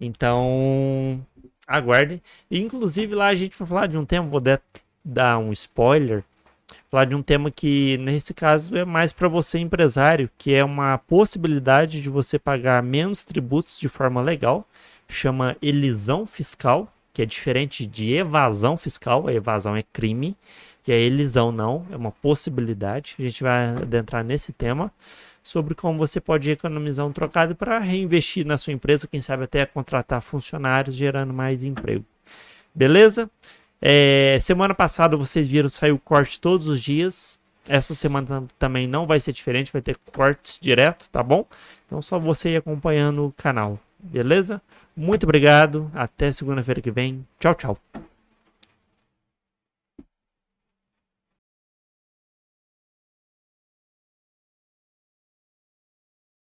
Speaker 1: Então, aguardem. E, inclusive lá a gente vai falar de um tema, vou dar um spoiler, falar de um tema que nesse caso é mais para você empresário, que é uma possibilidade de você pagar menos tributos de forma legal, chama elisão fiscal, que é diferente de evasão fiscal, a evasão é crime, e a elisão não, é uma possibilidade. A gente vai adentrar nesse tema sobre como você pode economizar um trocado para reinvestir na sua empresa, quem sabe até contratar funcionários, gerando mais emprego. Beleza? É, semana passada vocês viram saiu corte todos os dias. Essa semana tam- também não vai ser diferente, vai ter cortes direto, tá bom? Então só você ir acompanhando o canal, beleza? Muito obrigado, até segunda-feira que vem. Tchau, tchau.